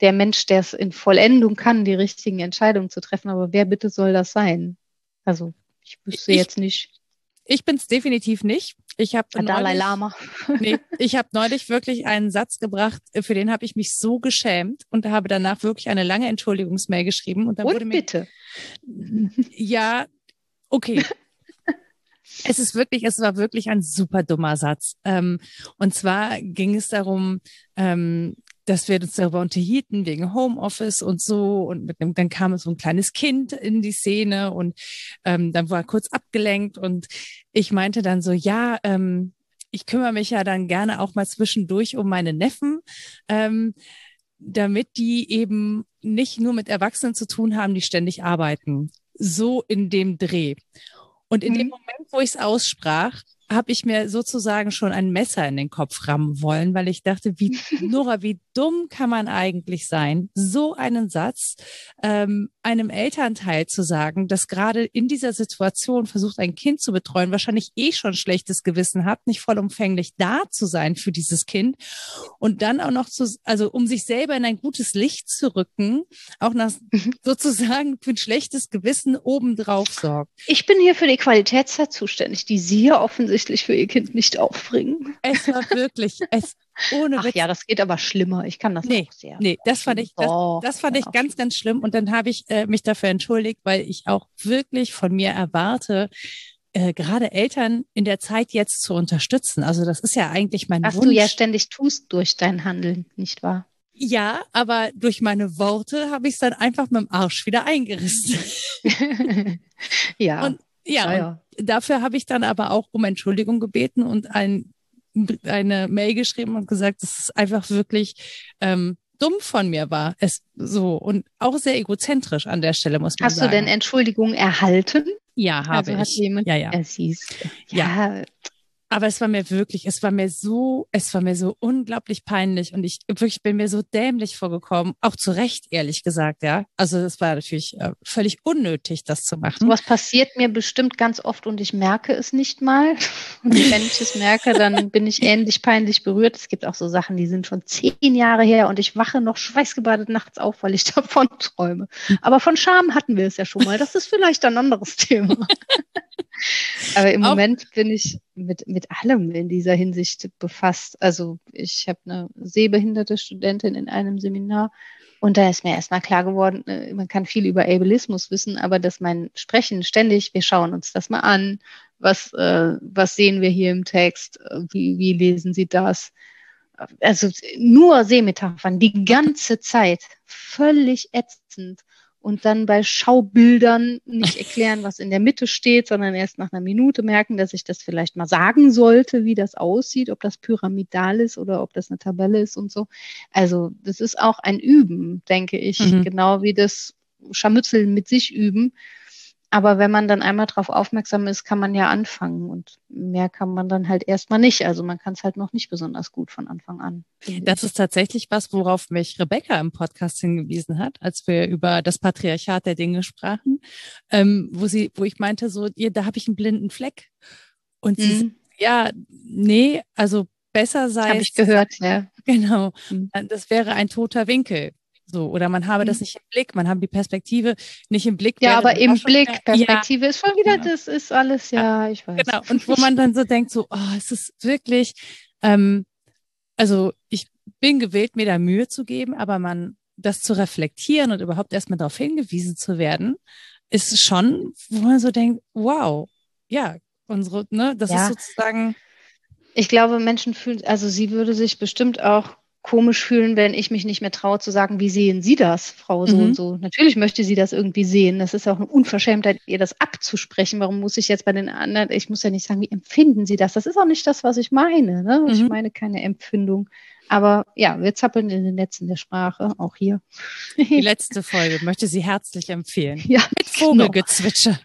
der Mensch, der es in Vollendung kann, die richtigen Entscheidungen zu treffen. Aber wer bitte soll das sein? Also ich wüsste ich, jetzt nicht. Ich bin es definitiv nicht. Ich habe Dalai Lama. nee, ich habe neulich wirklich einen Satz gebracht, für den habe ich mich so geschämt und habe danach wirklich eine lange Entschuldigungsmail geschrieben und dann und wurde mir bitte. Ja, okay. Es ist wirklich, es war wirklich ein super dummer Satz. Ähm, und zwar ging es darum, ähm, dass wir uns darüber unterhielten wegen Homeoffice und so und mit dem, dann kam so ein kleines Kind in die Szene und ähm, dann war er kurz abgelenkt und ich meinte dann so, ja, ähm, ich kümmere mich ja dann gerne auch mal zwischendurch um meine Neffen, ähm, damit die eben nicht nur mit Erwachsenen zu tun haben, die ständig arbeiten. So in dem Dreh. Und in mhm. dem Moment, wo ich es aussprach, habe ich mir sozusagen schon ein Messer in den Kopf rammen wollen, weil ich dachte, wie Nora, wie dumm kann man eigentlich sein, so einen Satz ähm, einem Elternteil zu sagen, das gerade in dieser Situation versucht, ein Kind zu betreuen, wahrscheinlich eh schon schlechtes Gewissen hat, nicht vollumfänglich da zu sein für dieses Kind und dann auch noch zu, also um sich selber in ein gutes Licht zu rücken, auch nach mhm. sozusagen für ein schlechtes Gewissen obendrauf sorgt. Ich bin hier für die Qualitätszeit zuständig, die Sie ja offensichtlich für Ihr Kind nicht aufbringen. Es war wirklich, es ohne Ach Witz. ja, das geht aber schlimmer. Ich kann das nee, auch sehr. Nee, das fand ich, das, das fand ich ganz, ganz schlimm. Und dann habe ich äh, mich dafür entschuldigt, weil ich auch wirklich von mir erwarte, äh, gerade Eltern in der Zeit jetzt zu unterstützen. Also das ist ja eigentlich mein Was Wunsch. du ja ständig tust durch dein Handeln, nicht wahr? Ja, aber durch meine Worte habe ich es dann einfach mit dem Arsch wieder eingerissen. ja. Und, ja, ja. Dafür habe ich dann aber auch um Entschuldigung gebeten und ein eine Mail geschrieben und gesagt, dass es einfach wirklich ähm, dumm von mir war. Es so und auch sehr egozentrisch an der Stelle muss man Hast sagen. Hast du denn Entschuldigung erhalten? Ja, habe also ich. ja, ja. Er ja. ja. Aber es war mir wirklich, es war mir so, es war mir so unglaublich peinlich und ich wirklich bin mir so dämlich vorgekommen, auch zu Recht, ehrlich gesagt, ja. Also es war natürlich äh, völlig unnötig, das zu machen. Was passiert mir bestimmt ganz oft und ich merke es nicht mal. Und wenn ich es merke, dann bin ich ähnlich peinlich berührt. Es gibt auch so Sachen, die sind schon zehn Jahre her und ich wache noch schweißgebadet nachts auf, weil ich davon träume. Aber von Scham hatten wir es ja schon mal. Das ist vielleicht ein anderes Thema. Aber im auch Moment bin ich mit, mit allem in dieser Hinsicht befasst. Also ich habe eine sehbehinderte Studentin in einem Seminar und da ist mir erstmal klar geworden, äh, man kann viel über Ableismus wissen, aber dass mein Sprechen ständig, wir schauen uns das mal an, was, äh, was sehen wir hier im Text, wie, wie lesen Sie das? Also nur Sehmetaphern die ganze Zeit, völlig ätzend und dann bei Schaubildern nicht erklären, was in der Mitte steht, sondern erst nach einer Minute merken, dass ich das vielleicht mal sagen sollte, wie das aussieht, ob das pyramidal ist oder ob das eine Tabelle ist und so. Also das ist auch ein Üben, denke ich, mhm. genau wie das Scharmützeln mit sich üben. Aber wenn man dann einmal darauf aufmerksam ist, kann man ja anfangen und mehr kann man dann halt erstmal nicht. Also man kann es halt noch nicht besonders gut von Anfang an. Das ist tatsächlich was, worauf mich Rebecca im Podcast hingewiesen hat, als wir über das Patriarchat der Dinge sprachen, ähm, wo sie, wo ich meinte, so, ihr, da habe ich einen blinden Fleck. Und mhm. sie, ja, nee, also besser sei. Habe ich gehört, ja. Genau. Mhm. Das wäre ein toter Winkel. So, oder man habe das mhm. nicht im Blick, man habe die Perspektive nicht im Blick. Ja, aber im Blick, wieder, Perspektive ja, ist schon wieder, ja. das ist alles, ja, ich weiß. Genau, und wo man dann so denkt, so, oh, es ist wirklich, ähm, also ich bin gewillt, mir da Mühe zu geben, aber man, das zu reflektieren und überhaupt erstmal darauf hingewiesen zu werden, ist schon, wo man so denkt, wow, ja, unsere, ne, das ja. ist sozusagen. Ich glaube, Menschen fühlen, also sie würde sich bestimmt auch komisch fühlen, wenn ich mich nicht mehr traue zu sagen, wie sehen Sie das, Frau so mhm. und so. Natürlich möchte sie das irgendwie sehen. Das ist auch eine Unverschämtheit, ihr das abzusprechen. Warum muss ich jetzt bei den anderen, ich muss ja nicht sagen, wie empfinden Sie das? Das ist auch nicht das, was ich meine. Ne? Mhm. Ich meine keine Empfindung. Aber ja, wir zappeln in den Netzen der Sprache, auch hier. Die letzte Folge möchte sie herzlich empfehlen. Ja, Mit Vogelgezwitscher. Genau.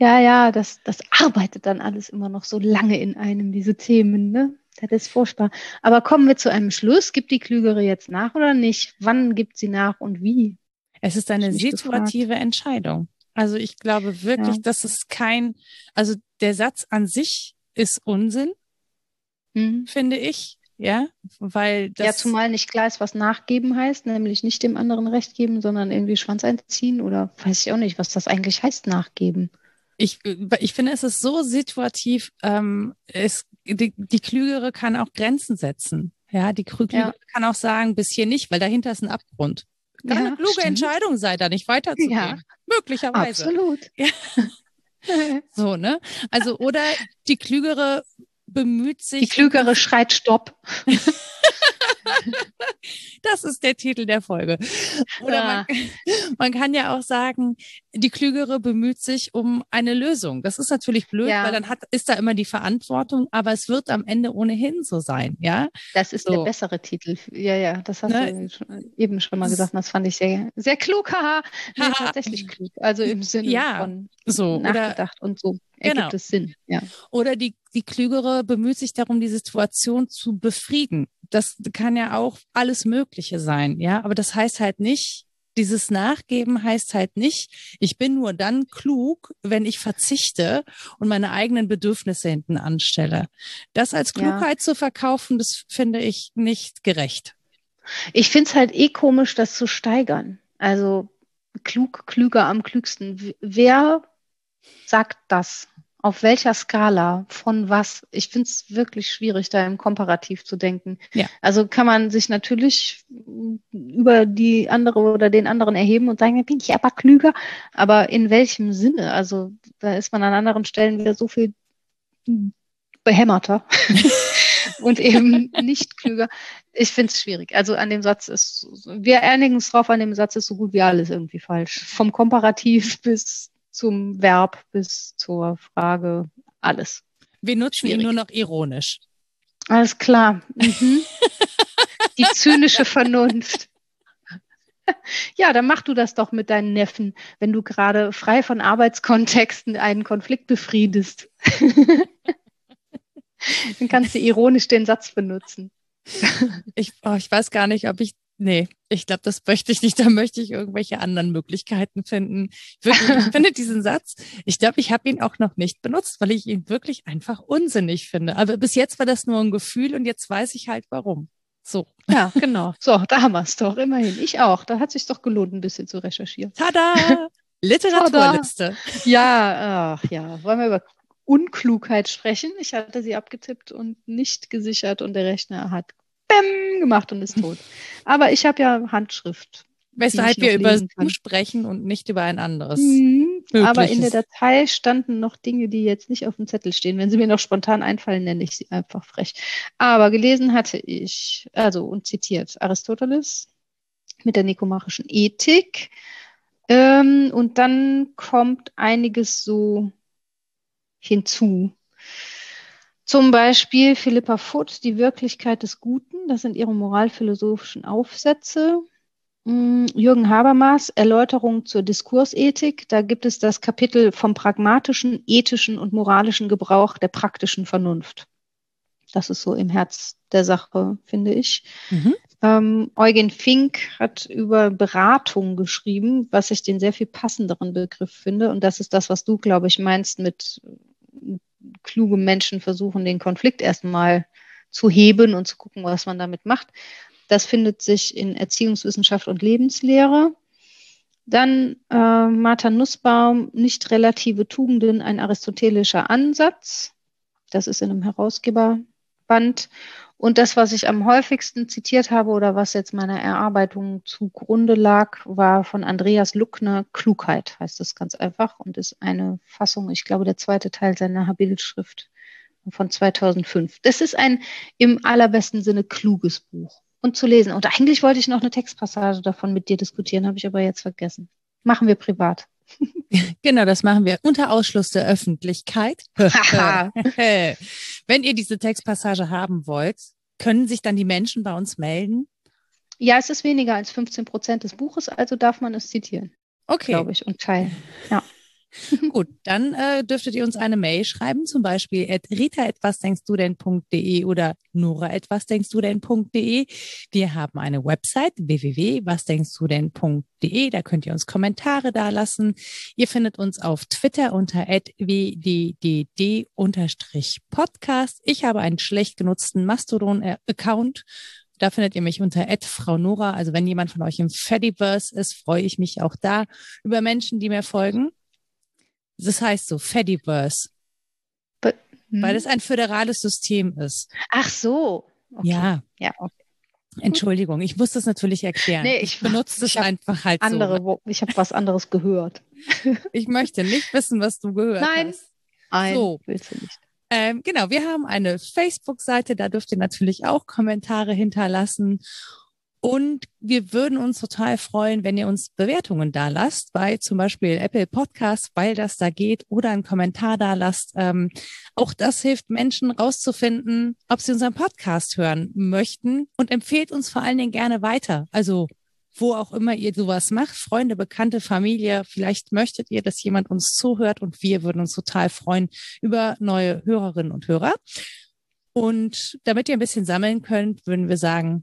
Ja, ja, das, das arbeitet dann alles immer noch so lange in einem, diese Themen, ne? Das ist furchtbar. Aber kommen wir zu einem Schluss. Gibt die Klügere jetzt nach oder nicht? Wann gibt sie nach und wie? Es ist eine situative gefragt. Entscheidung. Also ich glaube wirklich, ja. dass es kein, also der Satz an sich ist Unsinn, mhm. finde ich. ja, weil das. Ja, zumal nicht klar ist, was nachgeben heißt, nämlich nicht dem anderen Recht geben, sondern irgendwie Schwanz einziehen oder weiß ich auch nicht, was das eigentlich heißt, nachgeben. Ich, ich finde, es ist so situativ, ähm, es, die, die Klügere kann auch Grenzen setzen. Ja, die Klügere ja. kann auch sagen, bis hier nicht, weil dahinter ist ein Abgrund. Kann ja, eine kluge stimmt. Entscheidung sein, da nicht weiterzugehen. Ja, Möglicherweise. Absolut. Ja. so, ne? Also, oder die Klügere bemüht sich. Die Klügere schreit Stopp. das ist der Titel der Folge. Oder ja. man, man, kann ja auch sagen, die Klügere bemüht sich um eine Lösung. Das ist natürlich blöd, ja. weil dann hat, ist da immer die Verantwortung, aber es wird am Ende ohnehin so sein, ja? Das ist so. der bessere Titel. Ja, ja, das hast ne? du eben schon mal gesagt. Das fand ich sehr, sehr klug. Haha, nee, tatsächlich klug. Also im Sinne ja, von so, nachgedacht oder, und so ergibt genau. es Sinn. Ja. Oder die, die Klügere bemüht sich darum, die Situation zu befrieden. Das kann ja auch alles Mögliche sein, ja. Aber das heißt halt nicht, dieses Nachgeben heißt halt nicht, ich bin nur dann klug, wenn ich verzichte und meine eigenen Bedürfnisse hinten anstelle. Das als Klugheit ja. zu verkaufen, das finde ich nicht gerecht. Ich finde es halt eh komisch, das zu steigern. Also klug, klüger am klügsten. Wer sagt das? Auf welcher Skala? Von was? Ich finde es wirklich schwierig, da im Komparativ zu denken. Ja. Also kann man sich natürlich über die andere oder den anderen erheben und sagen, bin ich aber klüger. Aber in welchem Sinne? Also da ist man an anderen Stellen wieder so viel behämmerter und eben nicht klüger. Ich finde es schwierig. Also an dem Satz ist, wir einigen uns drauf, an dem Satz ist so gut wie alles irgendwie falsch. Vom Komparativ bis zum Verb bis zur Frage alles. Wir nutzen Schwierig. ihn nur noch ironisch. Alles klar. Mhm. Die zynische Vernunft. Ja, dann mach du das doch mit deinen Neffen, wenn du gerade frei von Arbeitskontexten einen Konflikt befriedest. dann kannst du ironisch den Satz benutzen. Ich, oh, ich weiß gar nicht, ob ich Nee, ich glaube, das möchte ich nicht. Da möchte ich irgendwelche anderen Möglichkeiten finden. Wirklich, ich finde diesen Satz, ich glaube, ich habe ihn auch noch nicht benutzt, weil ich ihn wirklich einfach unsinnig finde. Aber bis jetzt war das nur ein Gefühl und jetzt weiß ich halt warum. So. Ja, genau. So, da haben wir es doch, immerhin. Ich auch. Da hat sich doch gelohnt, ein bisschen zu recherchieren. Tada! Literaturliste. Tada. Ja, ach ja. Wollen wir über Unklugheit sprechen? Ich hatte sie abgetippt und nicht gesichert und der Rechner hat Bäm gemacht und ist tot. Aber ich habe ja Handschrift. Weshalb wir über Zoom sprechen und nicht über ein anderes. Mhm, aber in der Datei standen noch Dinge, die jetzt nicht auf dem Zettel stehen. Wenn sie mir noch spontan einfallen, nenne ich sie einfach frech. Aber gelesen hatte ich, also und zitiert Aristoteles mit der nikomachischen Ethik. Ähm, und dann kommt einiges so hinzu. Zum Beispiel Philippa Foot, Die Wirklichkeit des Guten. Das sind ihre moralphilosophischen Aufsätze. Mm, Jürgen Habermas, Erläuterung zur Diskursethik. Da gibt es das Kapitel vom pragmatischen, ethischen und moralischen Gebrauch der praktischen Vernunft. Das ist so im Herz der Sache, finde ich. Mhm. Ähm, Eugen Fink hat über Beratung geschrieben, was ich den sehr viel passenderen Begriff finde. Und das ist das, was du, glaube ich, meinst mit kluge Menschen versuchen, den Konflikt erstmal zu heben und zu gucken, was man damit macht. Das findet sich in Erziehungswissenschaft und Lebenslehre. Dann äh, Martha Nussbaum, nicht relative Tugenden, ein aristotelischer Ansatz. Das ist in einem Herausgeberband. Und das, was ich am häufigsten zitiert habe oder was jetzt meiner Erarbeitung zugrunde lag, war von Andreas Luckner Klugheit, heißt das ganz einfach und ist eine Fassung, ich glaube, der zweite Teil seiner Habilschrift von 2005. Das ist ein im allerbesten Sinne kluges Buch und zu lesen. Und eigentlich wollte ich noch eine Textpassage davon mit dir diskutieren, habe ich aber jetzt vergessen. Machen wir privat. Genau, das machen wir unter Ausschluss der Öffentlichkeit. Wenn ihr diese Textpassage haben wollt, können sich dann die Menschen bei uns melden? Ja, es ist weniger als 15 Prozent des Buches, also darf man es zitieren. Okay. Glaube ich, und teilen. Ja. Gut, dann äh, dürftet ihr uns eine Mail schreiben, zum Beispiel at rita etwas denkst du denn.de oder nora etwas denkst du denn.de. Wir haben eine Website www.wasdenkst-du-denn.de. Da könnt ihr uns Kommentare dalassen. Ihr findet uns auf Twitter unter wddd-podcast. Ich habe einen schlecht genutzten Mastodon-Account da findet ihr mich unter Frau Nora. Also wenn jemand von euch im Fediverse ist, freue ich mich auch da über Menschen, die mir folgen. Das heißt so, Fediverse. But, hm. Weil es ein föderales System ist. Ach so. Okay. Ja. Ja, okay. Entschuldigung, ich muss das natürlich erklären. Nee, ich, ich benutze es einfach halt andere, so. Ich habe was anderes gehört. ich möchte nicht wissen, was du gehört Nein. hast. Nein, so. willst du nicht. Ähm, genau, wir haben eine Facebook-Seite, da dürft ihr natürlich auch Kommentare hinterlassen. Und wir würden uns total freuen, wenn ihr uns Bewertungen da lasst, bei zum Beispiel Apple Podcasts, weil das da geht, oder einen Kommentar da lasst. Ähm, auch das hilft Menschen rauszufinden, ob sie unseren Podcast hören möchten und empfehlt uns vor allen Dingen gerne weiter. Also wo auch immer ihr sowas macht, Freunde, Bekannte, Familie, vielleicht möchtet ihr, dass jemand uns zuhört und wir würden uns total freuen über neue Hörerinnen und Hörer. Und damit ihr ein bisschen sammeln könnt, würden wir sagen,